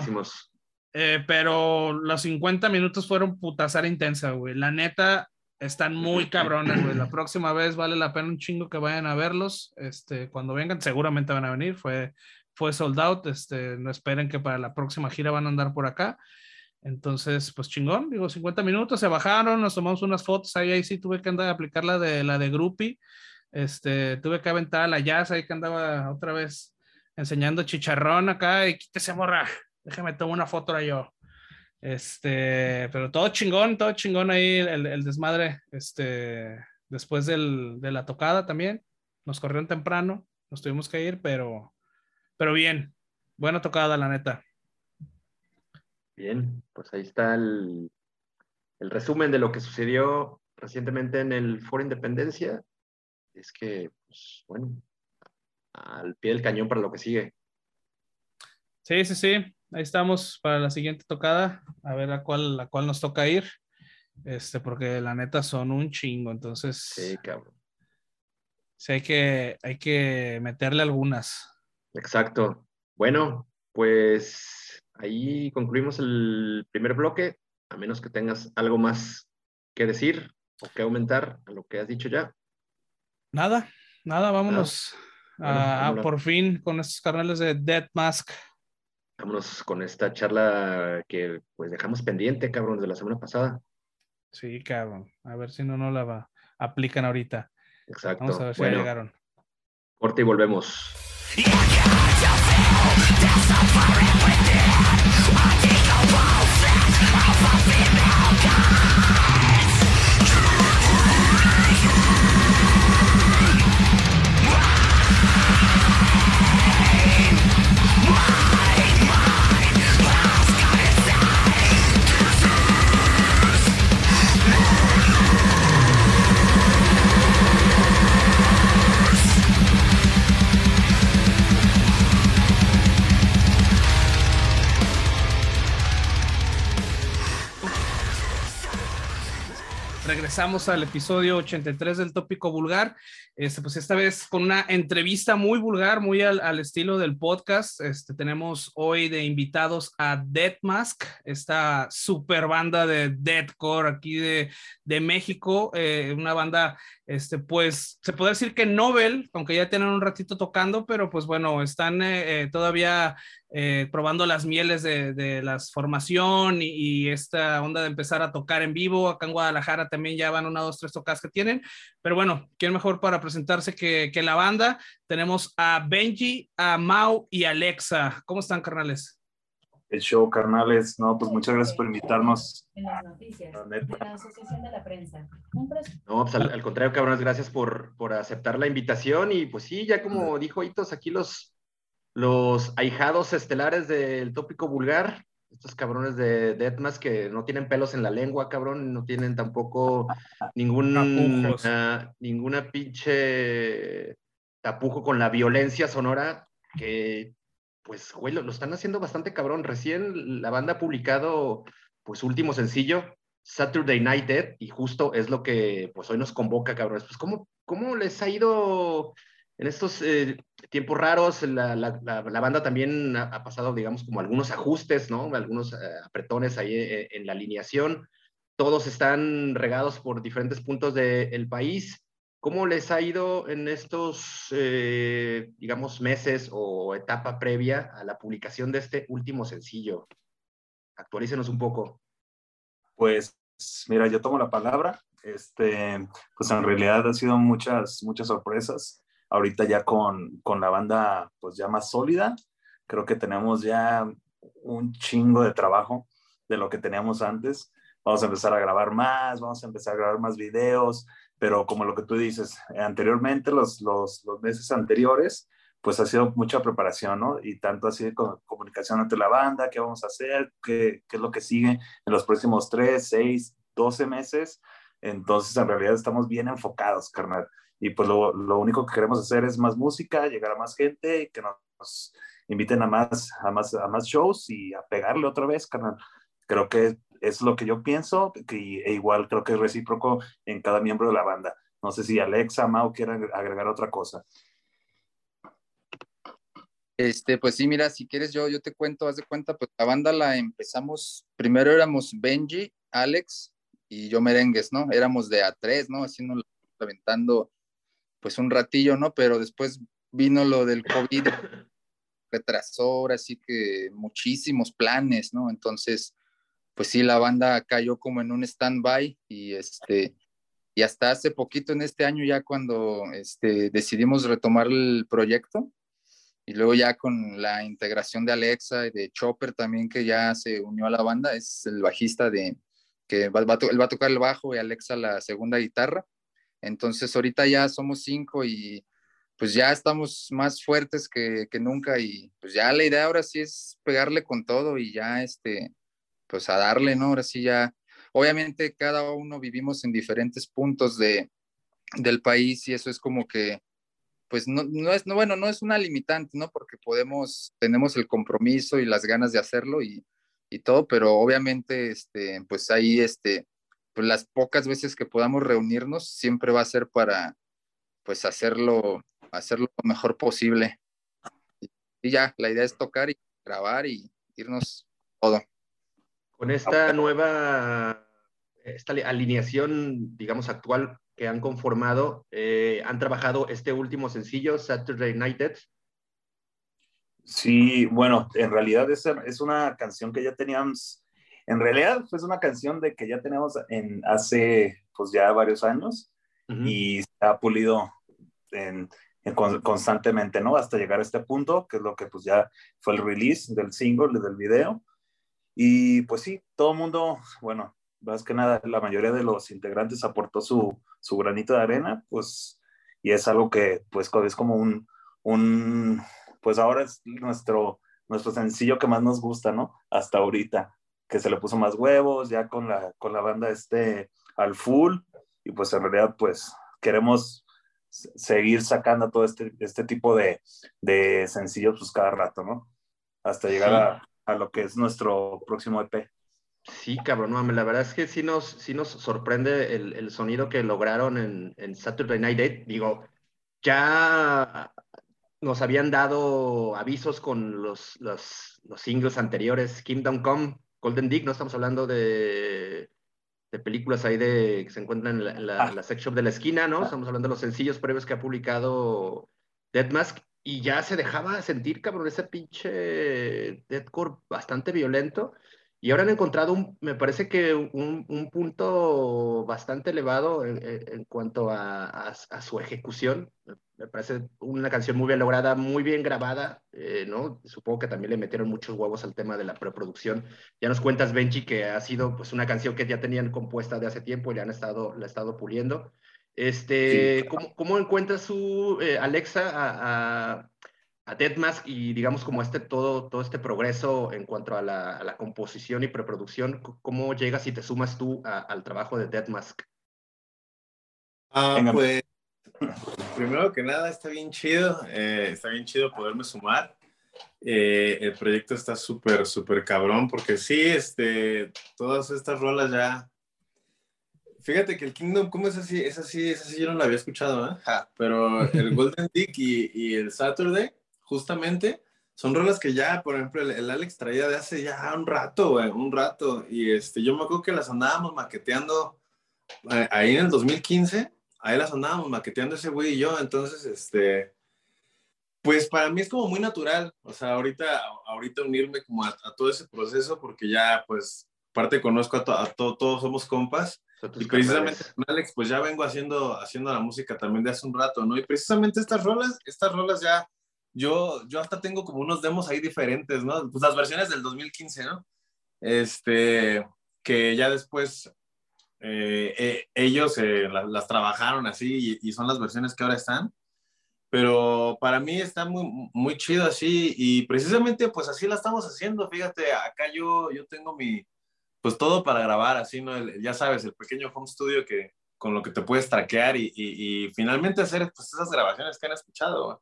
S2: Eh, pero los 50 minutos fueron putazar intensa, güey. La neta, están muy cabrones, güey. La próxima vez vale la pena un chingo que vayan a verlos. Este, cuando vengan, seguramente van a venir. Fue, fue sold out. Este, no esperen que para la próxima gira van a andar por acá. Entonces, pues chingón, digo, 50 minutos, se bajaron, nos tomamos unas fotos, ahí, ahí sí tuve que andar a aplicar la de, la de Groupie, este, tuve que aventar a la jazz, ahí que andaba otra vez enseñando chicharrón acá, y quítese morra, déjeme tomar una foto ahora yo. Este, pero todo chingón, todo chingón ahí el, el desmadre, este, después del, de la tocada también, nos corrieron temprano, nos tuvimos que ir, pero, pero bien, buena tocada, la neta.
S1: Bien, pues ahí está el, resumen de lo que sucedió recientemente en el Foro Independencia. Es que, pues, bueno, al pie del cañón para lo que sigue.
S2: Sí, sí, sí. Ahí estamos para la siguiente tocada. A ver a cuál, a cuál nos toca ir. Este, porque la neta son un chingo. Entonces.
S1: Sí, cabrón.
S2: Sí, hay que, hay que meterle algunas.
S1: Exacto. Bueno, pues ahí concluimos el primer bloque, a menos que tengas algo más que decir o que aumentar a lo que has dicho ya.
S2: Nada, nada, vámonos a, por fin con estos canales de Dead Mask.
S1: Vámonos con esta charla que pues dejamos pendiente, cabrón, de la semana pasada.
S2: Sí, cabrón. A ver si no, no la va, aplican ahorita.
S1: Exacto.
S2: Vamos a ver si llegaron.
S1: Corte y volvemos.
S2: Regresamos al episodio 83 del tópico vulgar. Este, pues esta vez con una entrevista muy vulgar, muy al, estilo del podcast. Este, tenemos hoy de invitados a Dead Mask, esta super banda de deathcore aquí de, de México, eh, una banda, este, pues se puede decir que Nobel, aunque ya tienen un ratito tocando, pero pues bueno, están eh, eh, todavía eh, probando las mieles de, de la formación y, esta onda de empezar a tocar en vivo. Acá en Guadalajara también ya van una, dos, tres tocas que tienen. Pero bueno, ¿quién mejor para presentarse que, que la banda? Tenemos a Benji, a Mau y Alexa. ¿Cómo están, carnales?
S3: El show, carnales. No, pues muchas gracias por invitarnos.
S4: En las noticias de la Asociación de la Prensa.
S1: No, pues al, al contrario, cabrones, gracias por, por aceptar la invitación. Y pues sí, ya como dijo Hitos, aquí los los ahijados estelares del tópico vulgar, estos cabrones de Deathmas que no tienen pelos en la lengua, cabrón, no tienen tampoco ningún, ninguna pinche tapujo con la violencia sonora, que pues, güey, lo, están haciendo bastante cabrón. Recién la banda ha publicado, pues, último sencillo, Saturday Night y justo es lo que, pues, hoy nos convoca, cabrones. Pues, ¿cómo, cómo les ha ido en estos eh, tiempos raros, la, banda también ha, pasado, digamos, como algunos ajustes, ¿no? Algunos eh, apretones ahí eh, en la alineación. Todos están regados por diferentes puntos del país. ¿Cómo les ha ido en estos, digamos, meses o etapa previa a la publicación de este último sencillo? Actualícenos un poco.
S3: Pues, mira, yo tomo la palabra. Este, pues en realidad ha sido muchas, muchas sorpresas ahorita ya con, con la banda pues ya más sólida, creo que tenemos ya un chingo de trabajo de lo que teníamos antes. Vamos a empezar a grabar más, vamos a empezar a grabar más videos, pero como lo que tú dices, anteriormente, los, los, los meses anteriores, pues ha sido mucha preparación, ¿no? Y tanto así con comunicación ante la banda, qué vamos a hacer, qué, qué es lo que sigue en los próximos 3, 6, 12 meses. Entonces, en realidad estamos bien enfocados, carnal y pues lo, lo, único que queremos hacer es más música, llegar a más gente, que nos inviten a más, a más, a más shows y a pegarle otra vez, carnal. Creo que es lo que yo pienso que, e igual creo que es recíproco en cada miembro de la banda. No sé si Alexa, Mau quieren agregar otra cosa.
S5: Este, pues sí, mira, si quieres yo, yo te cuento, haz de cuenta, pues la banda la empezamos, primero éramos Benji, Alex, y yo merengues, ¿no? Éramos de a tres, ¿no? Haciendo, aventando pues un ratillo, ¿no? Pero después vino lo del COVID, retrasó ahora sí que muchísimos planes, ¿no? Entonces, pues sí, la banda cayó como en un stand-by y este, y hasta hace poquito en este año ya cuando este, decidimos retomar el proyecto y luego ya con la integración de Alexa y de Chopper también que ya se unió a la banda, es el bajista de, que va, va, él va a tocar el bajo y Alexa la segunda guitarra. Entonces ahorita ya somos cinco y pues ya estamos más fuertes que, que, nunca y pues ya la idea ahora sí es pegarle con todo y ya este, pues a darle, ¿no? Ahora sí ya, obviamente cada uno vivimos en diferentes puntos de, del país y eso es como que, pues no, no es, no, bueno, no es una limitante, ¿no? Porque podemos, tenemos el compromiso y las ganas de hacerlo y, y todo, pero obviamente, este, pues ahí, este, pues las pocas veces que podamos reunirnos siempre va a ser para, pues hacerlo, hacerlo lo mejor posible. Y ya, la idea es tocar y grabar y irnos todo.
S1: Con esta nueva, esta alineación, digamos, actual que han conformado, eh, han trabajado este último sencillo, Saturday Night Dead.
S3: Sí, bueno, en realidad es, es una canción que ya teníamos, en realidad fue una canción de que ya tenemos en, hace pues ya varios años uh -huh. y se ha pulido en, en, constantemente, ¿no? Hasta llegar a este punto, que es lo que pues ya fue el release del single, del video. Y pues sí, todo el mundo, bueno, más que nada, la mayoría de los integrantes aportó su, su granito de arena, pues, y es algo que, pues, es como un, un, pues ahora es nuestro, nuestro sencillo que más nos gusta, ¿no? Hasta ahorita, que se le puso más huevos, ya con la, con la banda este al full, y pues en realidad, pues, queremos seguir sacando todo este, este tipo de, de sencillos, pues, cada rato, ¿no? Hasta llegar a, a lo que es nuestro próximo EP.
S1: Sí, cabrón, no, la verdad es que sí nos, sí nos sorprende el, el sonido que lograron en, en, Saturday Night Date. Digo, ya nos habían dado avisos con los, los, los singles anteriores, Kingdom Come, Golden Dick, no estamos hablando de, de películas ahí de, que se encuentran en la, en la, ah. la sex shop de la esquina, ¿no? Estamos hablando de los sencillos previos que ha publicado Dead Mask y ya se dejaba sentir, cabrón, ese pinche deathcore bastante violento. Y ahora han encontrado, un, me parece que un, un punto bastante elevado en, en cuanto a, a, su ejecución. Me parece una canción muy bien lograda, muy bien grabada, eh, ¿no? Supongo que también le metieron muchos huevos al tema de la preproducción. Ya nos cuentas, Benji, que ha sido pues, una canción que ya tenían compuesta de hace tiempo y le han estado, la han estado puliendo. Este, sí. ¿cómo, ¿cómo, encuentra su eh, Alexa a, a a Deadmask y digamos como este todo, todo este progreso en cuanto a la, a la composición y preproducción, ¿cómo llegas y te sumas tú a, al trabajo de Deadmask?
S6: Ah, pues primero que nada está bien chido, eh, está bien chido poderme sumar. Eh, el proyecto está súper, súper cabrón porque sí, este, todas estas rolas ya... Fíjate que el Kingdom Come es así, es así, es así, yo no lo había escuchado, ¿eh? Ja, pero el Golden Dick y, y el Saturday justamente son rolas que ya, por ejemplo, el, el, Alex traía de hace ya un rato, güey, un rato. Y este, yo me acuerdo que las andábamos maqueteando eh, ahí en el 2015, ahí las andábamos maqueteando ese güey y yo. Entonces, este, pues para mí es como muy natural, o sea, ahorita, ahorita unirme como a, a todo ese proceso, porque ya, pues, parte conozco a, to, a to, todos somos compas. Y precisamente Alex, pues ya vengo haciendo, haciendo la música también de hace un rato, ¿no? Y precisamente estas rolas, estas rolas ya yo, yo hasta tengo como unos demos ahí diferentes, ¿no? Pues las versiones del 2015, ¿no? Este, que ya después eh, eh, ellos eh, las, las, trabajaron así y, y, son las versiones que ahora están. Pero para mí está muy, muy chido así y precisamente pues así la estamos haciendo. Fíjate, acá yo, yo tengo mi, pues todo para grabar así, ¿no? Ya sabes, el pequeño home studio que, con lo que te puedes traquear y, finalmente hacer pues esas grabaciones que han escuchado.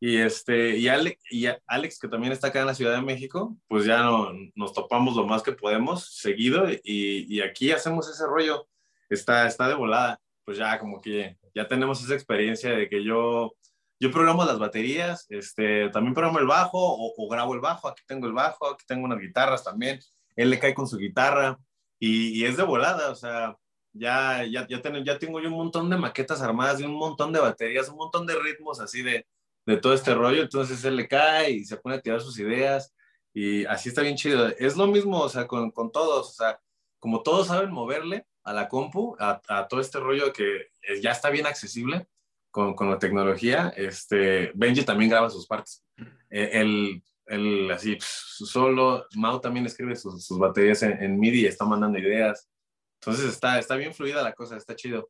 S6: Y, este, y, Alex, que también está acá en la Ciudad de México, pues ya no, nos topamos lo más que podemos seguido y, y, aquí hacemos ese rollo. Está, está de volada. Pues ya como que ya tenemos esa experiencia de que yo, yo programo las baterías, este, también programo el bajo o, o grabo el bajo. Aquí tengo el bajo, aquí tengo unas guitarras también. Él le cae con su guitarra. y, es de volada, o sea, ya, ya, ya, tengo, ya tengo yo un montón de maquetas armadas, de un montón de baterías, un montón de ritmos así de, de todo este rollo, entonces él le cae y se pone a tirar sus ideas y así está bien chido. Es lo mismo, o sea, con, con todos, o sea, como todos saben moverle a la compu, a, a todo este rollo que ya está bien accesible con, con, la tecnología, este, Benji también graba sus partes. Eh, el, el, así, solo, Mau también escribe sus, baterías en, MIDI y está mandando ideas. Entonces está, está bien fluida la cosa, está chido.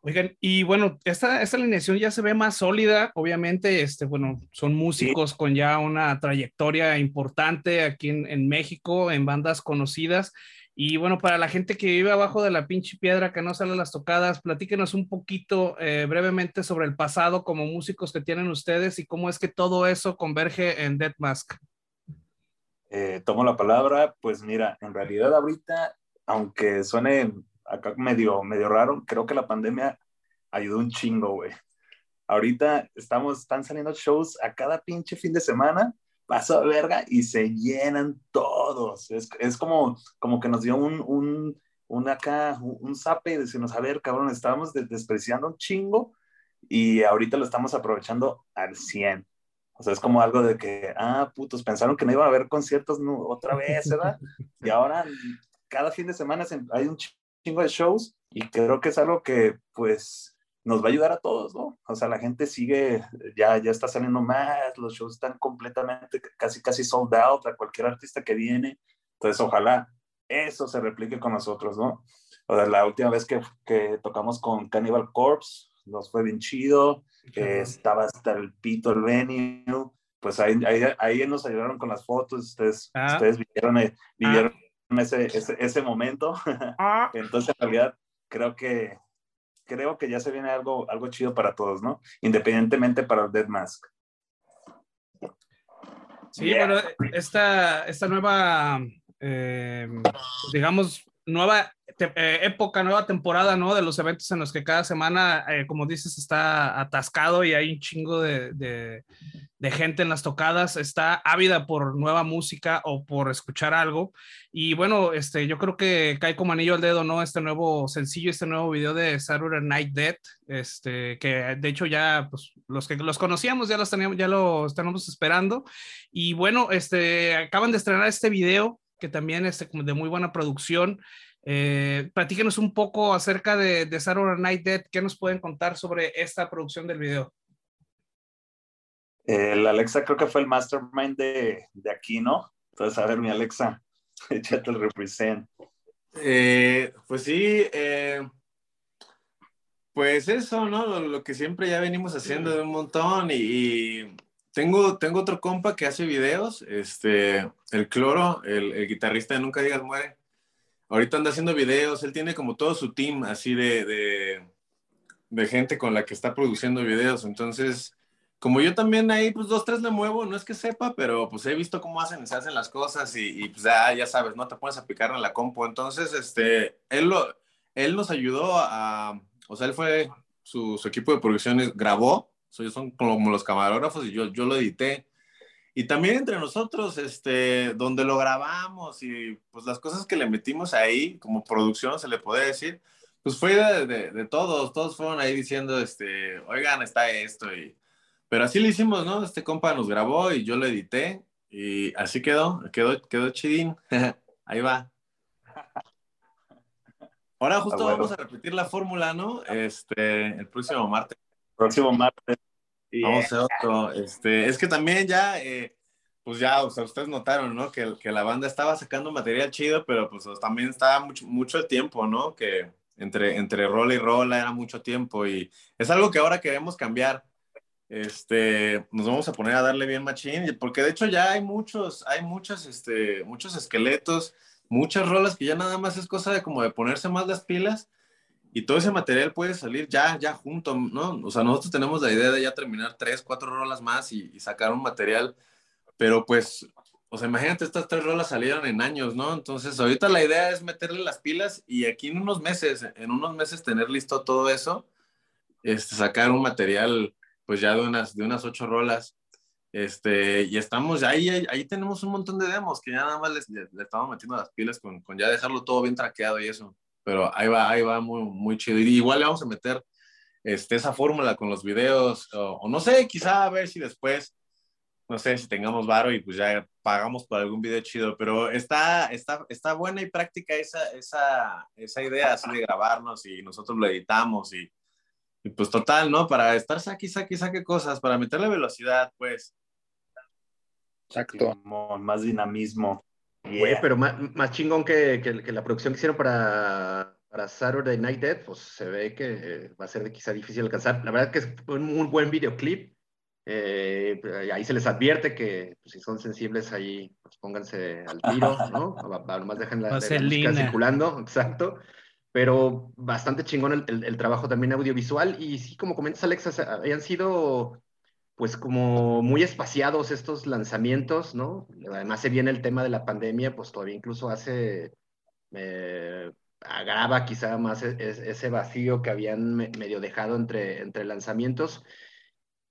S2: Oigan, y bueno, esta, esta alineación ya se ve más sólida, obviamente, este, bueno, son músicos con ya una trayectoria importante aquí en, México, en bandas conocidas. Y bueno, para la gente que vive abajo de la pinche piedra que no sale a las tocadas, platíquenos un poquito eh, brevemente sobre el pasado como músicos que tienen ustedes y cómo es que todo eso converge en Dead Mask.
S3: Eh, tomo la palabra, pues mira, en realidad ahorita, aunque suene acá medio, medio raro, creo que la pandemia ayudó un chingo, güey. Ahorita estamos, están saliendo shows a cada pinche fin de semana, paso de verga y se llenan todos. Es, es como, como que nos dio un, un, un acá, un, zape y decirnos, a ver, cabrón, estábamos despreciando un chingo y ahorita lo estamos aprovechando al 100. O sea, es como algo de que, ah, putos, pensaron que no iban a haber conciertos no, otra vez, ¿verdad? Y ahora cada fin de semana hay un chingo de shows y creo que es algo que pues nos va a ayudar a todos, ¿no? O sea, la gente sigue, ya, ya está saliendo más, los shows están completamente, casi, casi sold out a cualquier artista que viene. Entonces, ojalá eso se replique con nosotros, ¿no? O sea, la última vez que, que tocamos con Cannibal Corpse, nos fue bien chido, eh, estaba hasta el pito el venue, pues ahí, ahí, ahí, nos ayudaron con las fotos, ustedes, ah. ustedes vivieron, eh, vivieron ah. ese, ese, ese, momento. Ah. Entonces, en realidad, creo que, creo que ya se viene algo, algo chido para todos, ¿no? Independientemente para el Dead Mask.
S2: Sí, yeah. bueno, esta, esta nueva, eh, digamos, nueva te, eh, época, nueva temporada, ¿no? De los eventos en los que cada semana, eh, como dices, está atascado y hay un chingo de, de, gente en las tocadas, está ávida por nueva música o por escuchar algo. Y bueno, este, yo creo que cae como anillo al dedo, ¿no? Este nuevo sencillo, este nuevo video de Saturday Night Dead, este, que de hecho ya, pues, los que los conocíamos ya los teníamos, ya los tenemos esperando. Y bueno, este, acaban de estrenar este video que también es este, de muy buena producción. Eh, platíquenos un poco acerca de, de Saturday Night Dead. ¿Qué nos pueden contar sobre esta producción del video?
S3: El Alexa creo que fue el mastermind de, de aquí, ¿no? Entonces, a ver, mi Alexa, échate el represent.
S6: Eh, pues sí, eh, pues eso, ¿no? Lo, lo, que siempre ya venimos haciendo de un montón y, y tengo, tengo otro compa que hace videos, este, el Cloro, el, el, guitarrista de Nunca Digas Muere. Ahorita anda haciendo videos, él tiene como todo su team así de, de, de gente con la que está produciendo videos. Entonces, como yo también ahí, pues dos, tres le muevo, no es que sepa, pero pues he visto cómo hacen, se hacen las cosas y, y pues ya, ya sabes, ¿no? Te pones a picar en la compu. Entonces, este, él, lo, él nos ayudó a, o sea, él fue, su, su equipo de producciones grabó son como los camarógrafos y yo, yo lo edité. Y también entre nosotros, este, donde lo grabamos y pues las cosas que le metimos ahí, como producción se le puede decir, pues fue de, de, de todos, todos fueron ahí diciendo, este, oigan, está esto. Y, pero así lo hicimos, ¿no? Este compa nos grabó y yo lo edité y así quedó, quedó, quedó chidín. ahí va. Ahora justo ah, bueno. vamos a repetir la fórmula, ¿no? Este, el próximo martes.
S3: Próximo martes.
S6: Vamos a otro. Este, es que también ya, eh, pues ya, o sea, ustedes notaron, ¿no? Que, que, la banda estaba sacando material chido, pero pues también estaba mucho, mucho tiempo, ¿no? Que entre, entre rola y rola era mucho tiempo y es algo que ahora queremos cambiar. Este, nos vamos a poner a darle bien machín, porque de hecho ya hay muchos, hay muchos, este, muchos esqueletos, muchas rolas que ya nada más es cosa de como de ponerse más las pilas y todo ese material puede salir ya, ya junto, ¿no? O sea, nosotros tenemos la idea de ya terminar tres, cuatro rolas más y, sacar un material, pero pues, o sea, imagínate, estas tres rolas salieron en años, ¿no? Entonces, ahorita la idea es meterle las pilas y aquí en unos meses, en unos meses tener listo todo eso, este, sacar un material, pues ya de unas, de unas ocho rolas. Este, y estamos, ahí, ahí, ahí tenemos un montón de demos que ya nada más le, estamos metiendo las pilas con, con, ya dejarlo todo bien traqueado y eso. Pero ahí va, ahí va muy, muy chido. Y igual le vamos a meter este, esa fórmula con los videos, o, o, no sé, quizá a ver si después, no sé, si tengamos varo y pues ya pagamos por algún video chido, pero está, está, está buena y práctica esa, esa, esa idea así de grabarnos y nosotros lo editamos y, y pues total, ¿no? Para estar saque, saque, saque cosas, para meterle velocidad, pues.
S3: Exacto. más dinamismo.
S1: Yeah. pero más, más chingón que, que, que, la producción que hicieron para, para Saturday Night Dead, pues se ve que va a ser quizá difícil alcanzar. La verdad que es un muy buen videoclip. Eh, ahí se les advierte que pues, si son sensibles ahí, pues pónganse al tiro, ¿no? Nomás dejen la, la música circulando, exacto pero bastante chingón el, el, el, trabajo también audiovisual y sí, como comentas Alexa, habían sido pues como muy espaciados estos lanzamientos, ¿no? Además se viene el tema de la pandemia, pues todavía incluso hace, eh, agrava quizá más es, ese vacío que habían me, medio dejado entre, entre lanzamientos.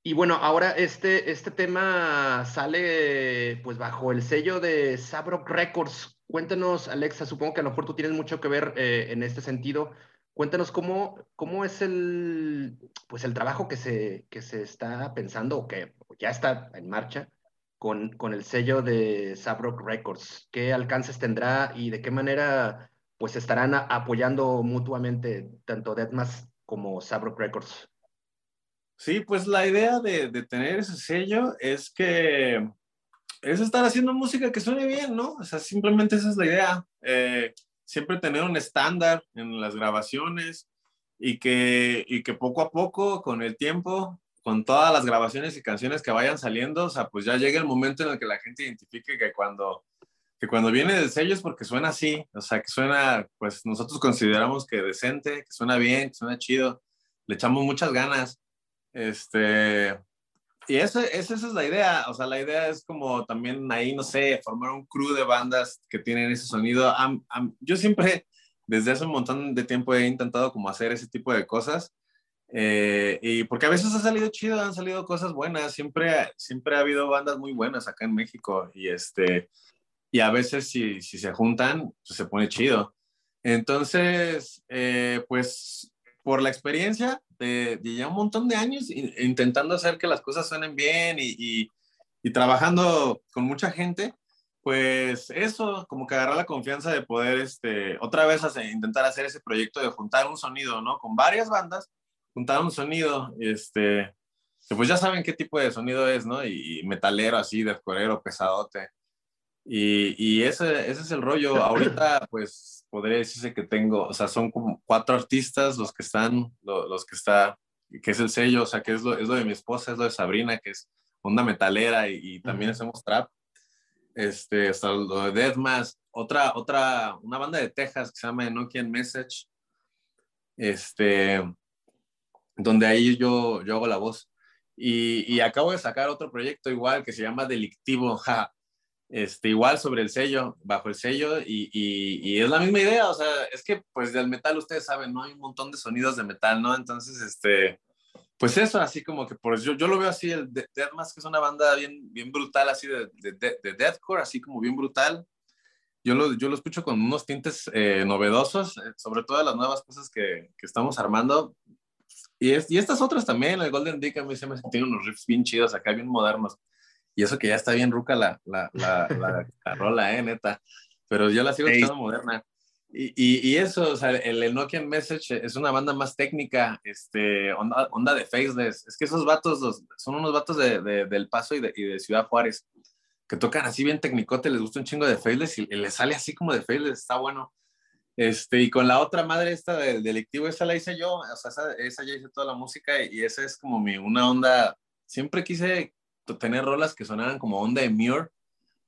S1: Y bueno, ahora este, este tema sale pues bajo el sello de Sabrock Records. Cuéntanos, Alexa, supongo que a lo mejor tú tienes mucho que ver eh, en este sentido. Cuéntanos cómo, cómo es el, pues el trabajo que se, que se está pensando o que ya está en marcha con, con el sello de Sabrock Records. ¿Qué alcances tendrá y de qué manera pues estarán apoyando mutuamente tanto Deadmas como Sabrock Records?
S6: Sí, pues la idea de, de tener ese sello es que es estar haciendo música que suene bien, ¿no? O sea, simplemente esa es la idea. Eh, siempre tener un estándar en las grabaciones y que, y que poco a poco, con el tiempo, con todas las grabaciones y canciones que vayan saliendo, o sea, pues ya llegue el momento en el que la gente identifique que cuando, que cuando viene del sello es porque suena así, o sea, que suena, pues nosotros consideramos que decente, que suena bien, que suena chido, le echamos muchas ganas. Este, y eso, esa es la idea, o sea, la idea es como también ahí, no sé, formar un crew de bandas que tienen ese sonido. Um, um, yo siempre, desde hace un montón de tiempo he intentado como hacer ese tipo de cosas, eh, y porque a veces ha salido chido, han salido cosas buenas, siempre, siempre ha habido bandas muy buenas acá en México, y este, y a veces si, si se juntan, pues se pone chido. Entonces, eh, pues por la experiencia de, ya un montón de años intentando hacer que las cosas suenen bien y, trabajando con mucha gente, pues eso, como que agarrar la confianza de poder este, otra vez intentar hacer ese proyecto de juntar un sonido, ¿no? Con varias bandas, juntar un sonido, este, que pues ya saben qué tipo de sonido es, ¿no? Y, metalero así, de corero, pesadote. Y, y ese, ese, es el rollo. Ahorita, pues, podría decirse que tengo, o sea, son como cuatro artistas los que están, los, los que está, que es el sello, o sea, que es lo, es lo, de mi esposa, es lo de Sabrina, que es onda metalera y, y también uh -huh. hacemos trap. Este, hasta lo de Deathmas, otra, otra, una banda de Texas que se llama Enochian Message, este, donde ahí yo, yo hago la voz. Y, y acabo de sacar otro proyecto igual que se llama Delictivo, ja, este, igual sobre el sello, bajo el sello, y, y, y, es la misma idea, o sea, es que pues del metal ustedes saben, ¿no? Hay un montón de sonidos de metal, ¿no? Entonces, este, pues eso, así como que por yo, yo lo veo así, el Deathmask que es una banda bien, bien brutal, así de, de, de, deathcore, así como bien brutal. Yo lo, yo lo escucho con unos tintes eh, novedosos, eh, sobre todo las nuevas cosas que, que estamos armando. Y, es, y estas otras también, el Golden Dick a mí se me tiene unos riffs bien chidos acá, bien modernos. Y eso que ya está bien ruca la, la, la, la, la rola, eh, neta. Pero yo la sigo escuchando hey. moderna. Y, y, y, eso, o sea, el, el Nokian Message es una banda más técnica, este, onda, onda de faceless. Es que esos vatos los, son unos vatos de, de, del Paso y de, y de, Ciudad Juárez, que tocan así bien tecnicote, les gusta un chingo de faceless y, les sale así como de faceless, está bueno. Este, y con la otra madre esta del delictivo, esa la hice yo, o sea, esa, esa ya hice toda la música y, y esa es como mi, una onda, siempre quise tener rolas que sonaran como onda de Muir.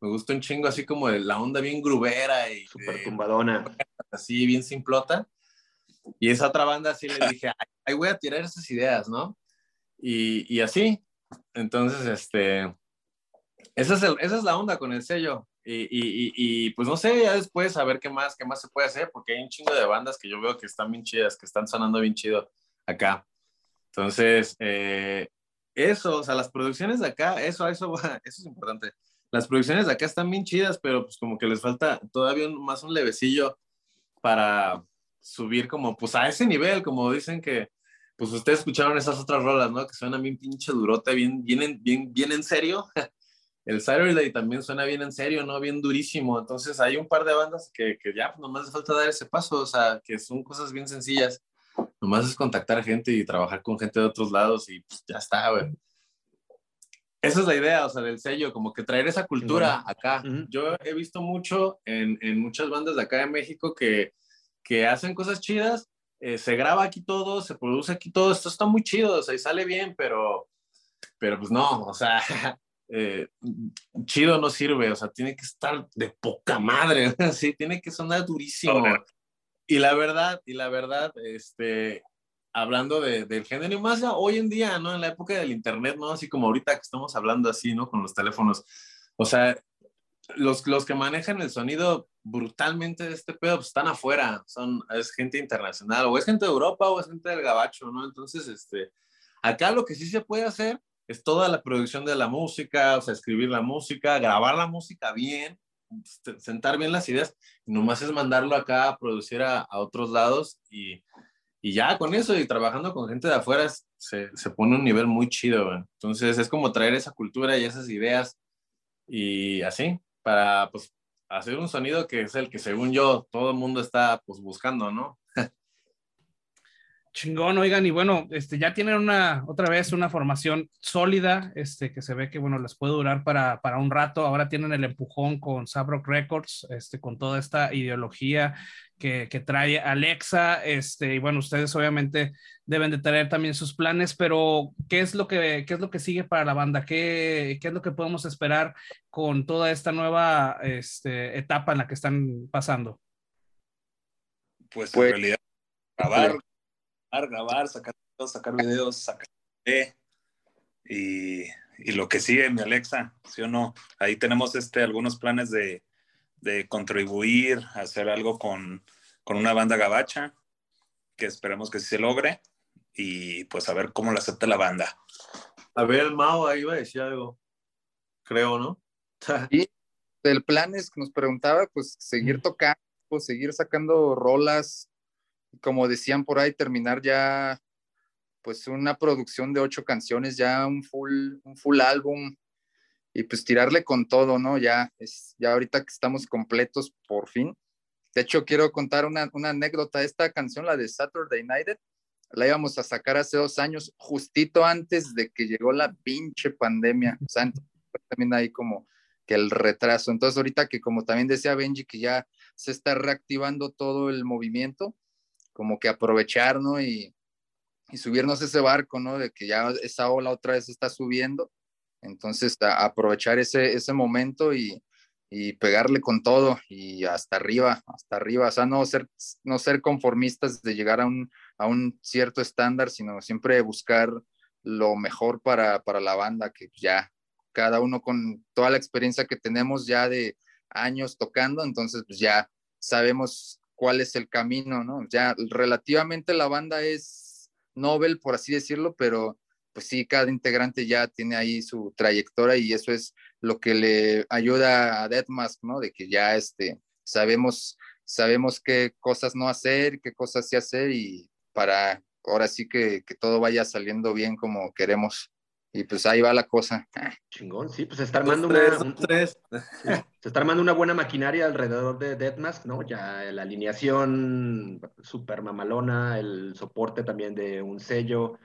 S6: Me gusta un chingo así como de la onda bien grubera y
S1: super tumbadona.
S6: Así bien simplota. Y esa otra banda así le dije, ay, voy a tirar esas ideas, ¿no? Y, y así. Entonces, este, esa es, el, esa es la onda con el sello. Y, y, y, pues no sé, ya después a ver qué más, qué más se puede hacer, porque hay un chingo de bandas que yo veo que están bien chidas, que están sonando bien chido acá. Entonces, eh, eso, o sea, las producciones de acá, eso, eso, eso es importante. Las producciones de acá están bien chidas, pero pues como que les falta todavía más un levecillo para subir como pues a ese nivel, como dicen que pues ustedes escucharon esas otras rolas, ¿no? Que suenan bien pinche durote, bien, bien, bien, bien en serio. El Saturday también suena bien en serio, ¿no? Bien durísimo. Entonces hay un par de bandas que, que ya nomás les falta dar ese paso, o sea, que son cosas bien sencillas. Nomás es contactar gente y trabajar con gente de otros lados y pues ya está, güey. Esa es la idea, o sea, del sello, como que traer esa cultura acá. Yo he visto mucho en, en, muchas bandas de acá de México que, que hacen cosas chidas, eh, se graba aquí todo, se produce aquí todo, esto está muy chido, o sea, y sale bien, pero, pero pues no, o sea, eh, chido no sirve, o sea, tiene que estar de poca madre, sí, tiene que sonar durísimo. Y la verdad, y la verdad, este, hablando de, del género, y más ya hoy en día, ¿no? En la época del internet, ¿no? Así como ahorita que estamos hablando así, ¿no? Con los teléfonos. O sea, los, los que manejan el sonido brutalmente de este pedo pues, están afuera, son, es gente internacional, o es gente de Europa o es gente del gabacho, ¿no? Entonces, este, acá lo que sí se puede hacer es toda la producción de la música, o sea, escribir la música, grabar la música bien, sentar bien las ideas, nomás es mandarlo acá a producir a, a otros lados y y ya con eso y trabajando con gente de afuera se, se pone un nivel muy chido. Entonces es como traer esa cultura y esas ideas y así para pues hacer un sonido que es el que según yo todo el mundo está pues buscando, ¿no?
S2: Chingón, oigan, y bueno, este, ya tienen una, otra vez una formación sólida, este, que se ve que, bueno, les puede durar para, para un rato. Ahora tienen el empujón con Sabrock Records, este, con toda esta ideología que, que, trae Alexa, este, y bueno, ustedes obviamente deben de tener también sus planes, pero ¿qué es lo que, qué es lo que sigue para la banda? ¿Qué, qué es lo que podemos esperar con toda esta nueva este, etapa en la que están pasando?
S3: Pues, pues en realidad, grabar, grabar, sacar videos, sacar videos, sacar y, y lo que sigue, mi Alexa, ¿sí o no? Ahí tenemos este, algunos planes de, de contribuir, hacer algo con, con una banda gabacha, que esperemos que sí se logre, y pues a ver cómo lo acepta la banda.
S6: A ver, Mao, ahí iba a decir algo, creo, ¿no?
S5: y el plan es que nos preguntaba, pues seguir tocando, seguir sacando rolas, como decían por ahí, terminar ya pues una producción de ocho canciones, ya un full, un full álbum y pues tirarle con todo, ¿no? Ya es, ya ahorita que estamos completos por fin. De hecho, quiero contar una, una anécdota. Esta canción, la de Saturday Night, la íbamos a sacar hace dos años, justito antes de que llegó la pinche pandemia. O sea, también hay como que el retraso. Entonces, ahorita que como también decía Benji, que ya se está reactivando todo el movimiento, como que aprovechar, ¿no? Y, subirnos ese barco, ¿no? De que ya esa ola otra vez está subiendo. Entonces, aprovechar ese, ese momento y, y, pegarle con todo y hasta arriba, hasta arriba. O sea, no ser, no ser conformistas de llegar a un, a un cierto estándar, sino siempre buscar lo mejor para, para la banda, que ya cada uno con toda la experiencia que tenemos ya de años tocando, entonces pues ya sabemos cuál es el camino, ¿no? Ya relativamente la banda es novel, por así decirlo, pero pues sí, cada integrante ya tiene ahí su trayectoria y eso es lo que le ayuda a Deathmask, ¿no? De que ya este, sabemos, sabemos qué cosas no hacer, qué cosas sí hacer y para ahora sí que, que todo vaya saliendo bien como queremos. Y pues ahí va la cosa.
S1: Chingón, sí, pues se está armando una, un, tres. se está armando una buena maquinaria alrededor de Deathmask, ¿no? Ya la alineación super mamalona, el soporte también de un sello,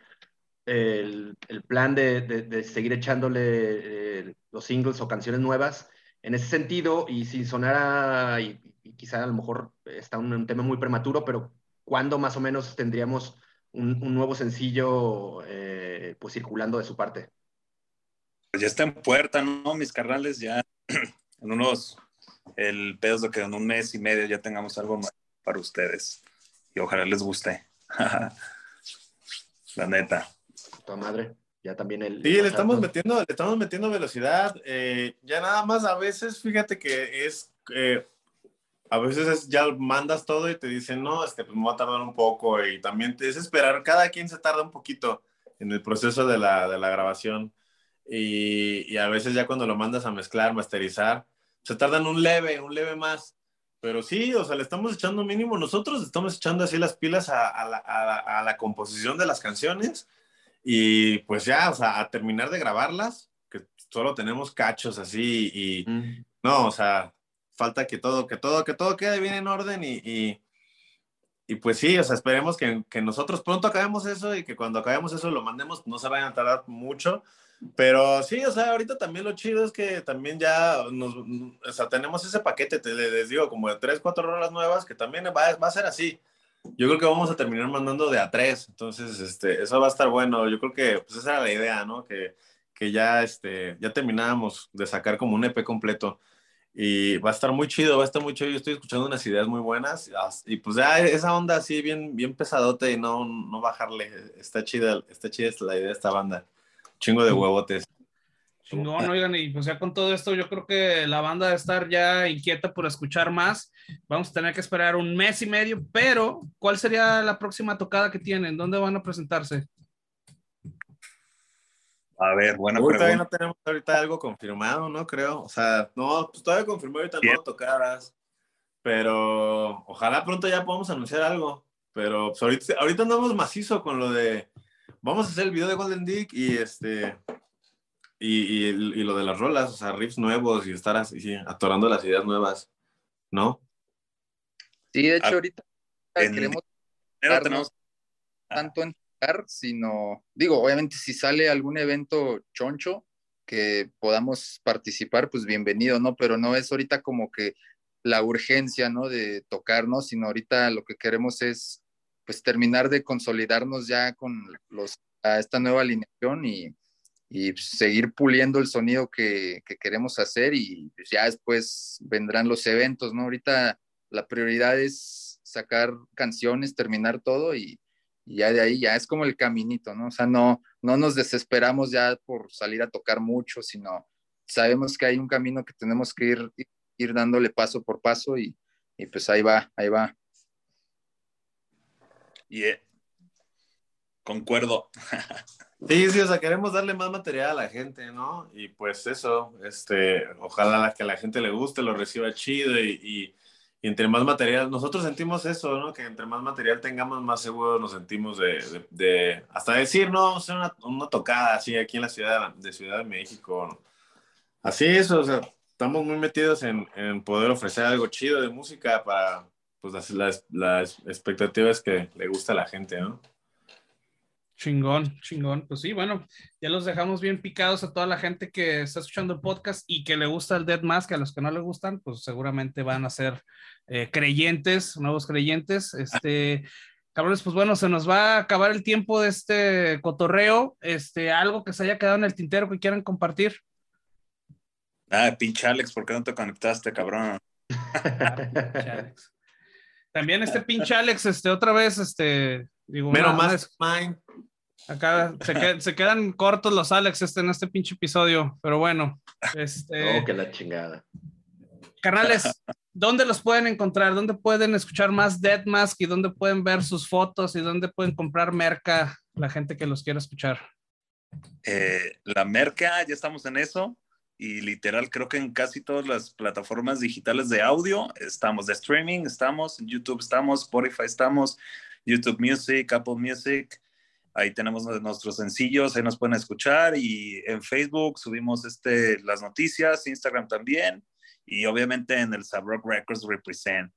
S1: el, el plan de, de, de, seguir echándole eh, los singles o canciones nuevas. En ese sentido, y si sonara, y, y quizá a lo mejor está un, un, tema muy prematuro, pero ¿cuándo más o menos tendríamos un, un nuevo sencillo? Eh, pues circulando de su parte.
S3: Pues ya está en puerta, ¿no? Mis carnales, ya en unos, el pedo es de que en un mes y medio ya tengamos algo más para ustedes. Y ojalá les guste. La neta.
S1: Tu madre. Ya también el.
S6: Sí, le estamos metiendo, le estamos metiendo velocidad. Eh, ya nada más a veces, fíjate que es. Eh, a veces es, ya mandas todo y te dicen, no, este, pues me va a tardar un poco. Y también es esperar, cada quien se tarda un poquito en el proceso de la, de la grabación. Y, y, a veces ya cuando lo mandas a mezclar, masterizar, se tardan un leve, un leve más. Pero sí, o sea, le estamos echando mínimo, nosotros estamos echando así las pilas a, a, la, a, la, composición de las canciones y pues ya, o sea, a terminar de grabarlas, que solo tenemos cachos así y mm. no, o sea, falta que todo, que todo, que todo quede bien en orden y, y, y pues sí, o sea, esperemos que, que, nosotros pronto acabemos eso y que cuando acabemos eso lo mandemos, no se vayan a tardar mucho pero sí, o sea, ahorita también lo chido es que también ya nos, o sea, tenemos ese paquete, te les digo, como de tres, cuatro rolas nuevas, que también va, va a ser así. Yo creo que vamos a terminar mandando de a tres, entonces, este, eso va a estar bueno. Yo creo que, pues esa era la idea, ¿no? Que, que ya, este, ya terminábamos de sacar como un EP completo. Y va a estar muy chido, va a estar muy chido. Yo estoy escuchando unas ideas muy buenas y pues ya esa onda así bien, bien pesadote y no, no bajarle. Está chida, está chida la idea de esta banda. Chingo de huevotes.
S2: Chingón, oigan, y pues ya con todo esto, yo creo que la banda debe estar ya inquieta por escuchar más. Vamos a tener que esperar un mes y medio, pero ¿cuál sería la próxima tocada que tienen? ¿Dónde van a presentarse?
S3: A ver, bueno.
S6: Todavía no tenemos ahorita algo confirmado, ¿no? Creo. O sea, no, pues todavía confirmó ahorita no tocadas. Pero ojalá pronto ya podamos anunciar algo. Pero pues, ahorita, ahorita andamos macizo con lo de vamos a hacer el video de Golden Dick y este y, y, lo de las rolas, o sea, riffs nuevos y estar así, atorando las ideas nuevas, ¿no?
S5: Sí, de hecho, ah, ahorita queremos tenemos... tanto en sino, digo, obviamente si sale algún evento choncho que podamos participar, pues bienvenido, ¿no? Pero no es ahorita como que la urgencia, ¿no? De tocar, ¿no? Sino ahorita lo que queremos es pues terminar de consolidarnos ya con los, a esta nueva alineación y, y pues, seguir puliendo el sonido que, que, queremos hacer y pues ya después vendrán los eventos, ¿no? Ahorita la prioridad es sacar canciones, terminar todo y, y, ya de ahí ya es como el caminito, ¿no? O sea, no, no nos desesperamos ya por salir a tocar mucho, sino sabemos que hay un camino que tenemos que ir, ir dándole paso por paso y, y pues ahí va, ahí va.
S3: Y concuerdo.
S6: Sí, sí, o sea, queremos darle más material a la gente, ¿no? Y pues eso, este, ojalá que a la gente le guste, lo reciba chido y, y, entre más material, nosotros sentimos eso, ¿no? Que entre más material tengamos, más seguro nos sentimos de, hasta decir, no, hacer una, tocada así aquí en la ciudad de Ciudad de México. Así es, o sea, estamos muy metidos en, poder ofrecer algo chido de música para, pues las, expectativas que le gusta a la gente, ¿no?
S2: Chingón, chingón. Pues sí, bueno, ya los dejamos bien picados a toda la gente que está escuchando el podcast y que le gusta el Dead Mask, a los que no le gustan, pues seguramente van a ser eh, creyentes, nuevos creyentes. Este, cabrones, pues bueno, se nos va a acabar el tiempo de este cotorreo. Este, algo que se haya quedado en el tintero que quieran compartir.
S3: Ah, pinche Alex, ¿por qué no te conectaste, cabrón?
S2: Alex. También este pinche Alex, este, otra vez, este,
S6: digo, Pero más mine.
S2: Acá se, quedan cortos los Alex este, en este pinche episodio, pero bueno. Este,
S1: oh, que la chingada.
S2: Carnales, ¿dónde los pueden encontrar? ¿Dónde pueden escuchar más Dead Mask y dónde pueden ver sus fotos y dónde pueden comprar merca la gente que los quiera escuchar?
S3: Eh, la merca, ya estamos en eso y literal creo que en casi todas las plataformas digitales de audio estamos, de streaming estamos, en YouTube estamos, Spotify estamos, YouTube Music, Apple Music, ahí tenemos nuestros sencillos, ahí nos pueden escuchar y en Facebook subimos este, las noticias, Instagram también y obviamente en el Subrock Records Represent.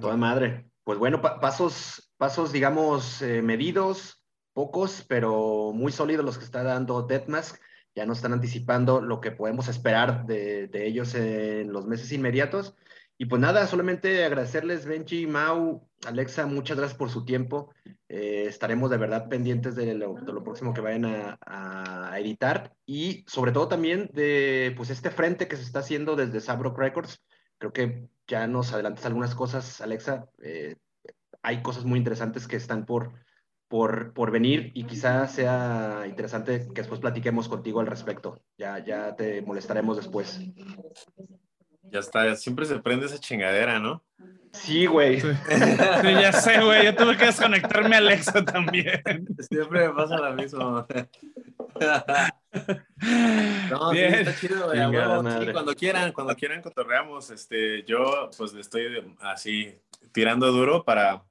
S1: Toda madre. Pues bueno, pasos, pasos digamos eh, medidos, pocos, pero muy sólidos los que está dando Deathmask ya nos están anticipando lo que podemos esperar de, ellos en los meses inmediatos. Y pues nada, solamente agradecerles, Benji, Mau, Alexa, muchas gracias por su tiempo. Eh, estaremos de verdad pendientes de lo, próximo que vayan a, editar y sobre todo también de pues este frente que se está haciendo desde Sabrock Records. Creo que ya nos adelantas algunas cosas, Alexa. Eh, hay cosas muy interesantes que están por, por, por venir y quizás sea interesante que después platiquemos contigo al respecto. Ya, ya te molestaremos después.
S6: Ya está, siempre se prende esa chingadera, ¿no?
S1: Sí, güey.
S2: Sí. Sí, ya sé, güey. Yo tuve que desconectarme a Alexa también.
S6: Siempre me pasa lo mismo. No, sí,
S2: Bien.
S6: está chido, güey, sí, cuando quieran, cuando quieran cotorreamos, este, yo pues le estoy así tirando duro para,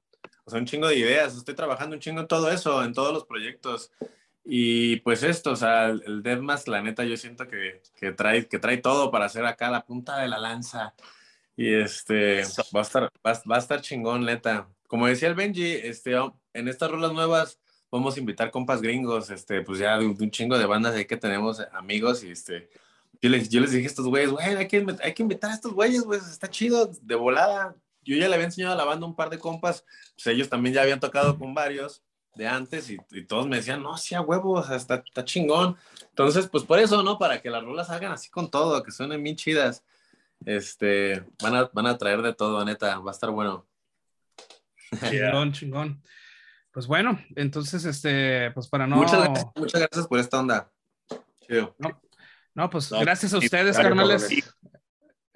S6: o sea, un chingo de ideas, estoy trabajando un chingo en todo eso, en todos los proyectos, y pues esto, o sea, el, Deathmatch, la neta, yo siento que, que, trae, que trae todo para hacer acá la punta de la lanza, y este, va a estar, va, va a estar chingón, neta. Como decía el Benji, este, en estas rolas nuevas, vamos a invitar compas gringos, este, pues ya de, un- de un chingo de bandas ahí que tenemos eh, amigos y este, yo les, yo les dije a estos güeyes, güey, hay que, hay que invitar a estos güeyes, güey, está chido, de volada. Yo ya le había enseñado a la banda un par de compas, pues ellos también ya habían tocado con varios de antes y, y todos me decían, no, sí, a huevo, o sea, está, está chingón. Entonces, pues por eso, ¿no? Para que las rolas salgan así con todo, que suenen bien chidas. Este, van a, van a traer de todo, neta, va a estar bueno.
S2: Chingón, chingón. Pues bueno, entonces, este, pues para no.
S6: Muchas, gracias, muchas gracias por esta onda. Chido.
S2: No, pues
S3: No,
S2: gracias a ustedes, carnales.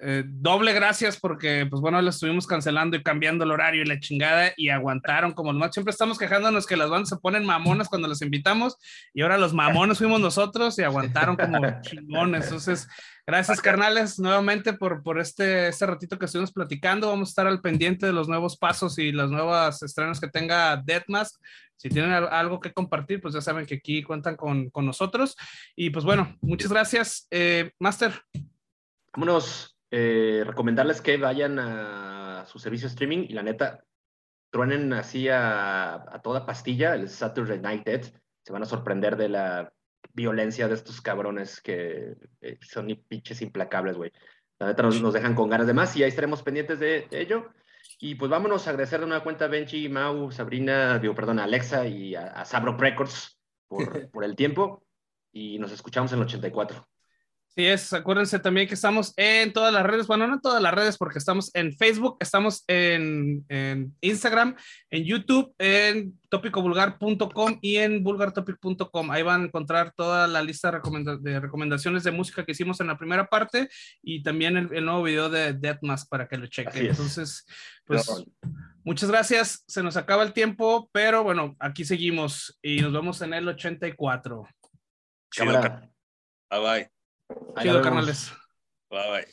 S2: Eh, doble gracias porque, pues bueno, le estuvimos cancelando y cambiando el horario y la chingada y aguantaron como los más. Siempre estamos quejándonos que las bandas se ponen mamonas cuando los invitamos y ahora los mamones fuimos nosotros y aguantaron como chingones. Entonces, gracias, carnales, nuevamente por, por este, este ratito que estuvimos platicando. Vamos a estar al pendiente de los nuevos pasos y las nuevas estrenos que tenga Deathmask. Si tienen al- algo que compartir, pues ya saben que aquí cuentan con, con nosotros. Y pues bueno, muchas gracias. Eh, Master.
S1: Vámonos, eh, recomendarles que vayan a su servicio de streaming y la neta, truenen así a, a toda pastilla el Saturday Night Dead. Se van a sorprender de la violencia de estos cabrones que eh, son ni pinches implacables, güey. La neta nos, nos dejan con ganas de más y ahí estaremos pendientes de, de ello. Y pues vámonos a agradecer de nueva cuenta a Benji, Mau, Sabrina, digo, perdón, a Alexa y a, a Sabro Records por, por el tiempo. Y nos escuchamos en el 84.
S2: Sí, es, acuérdense también que estamos en todas las redes, bueno, no en todas las redes porque estamos en Facebook, estamos en, en Instagram, en YouTube, en topicovulgar.com y en vulgartopic.com. Ahí van a encontrar toda la lista de, recomenda- de recomendaciones de música que hicimos en la primera parte y también el, el nuevo video de Deathmask para que lo chequen.
S1: es.
S2: Entonces, pues muchas gracias, se nos acaba el tiempo, pero bueno, aquí seguimos y nos vemos en el 84.
S3: Chido. Bye bye.
S2: Chido, carnales.
S3: Bye bye.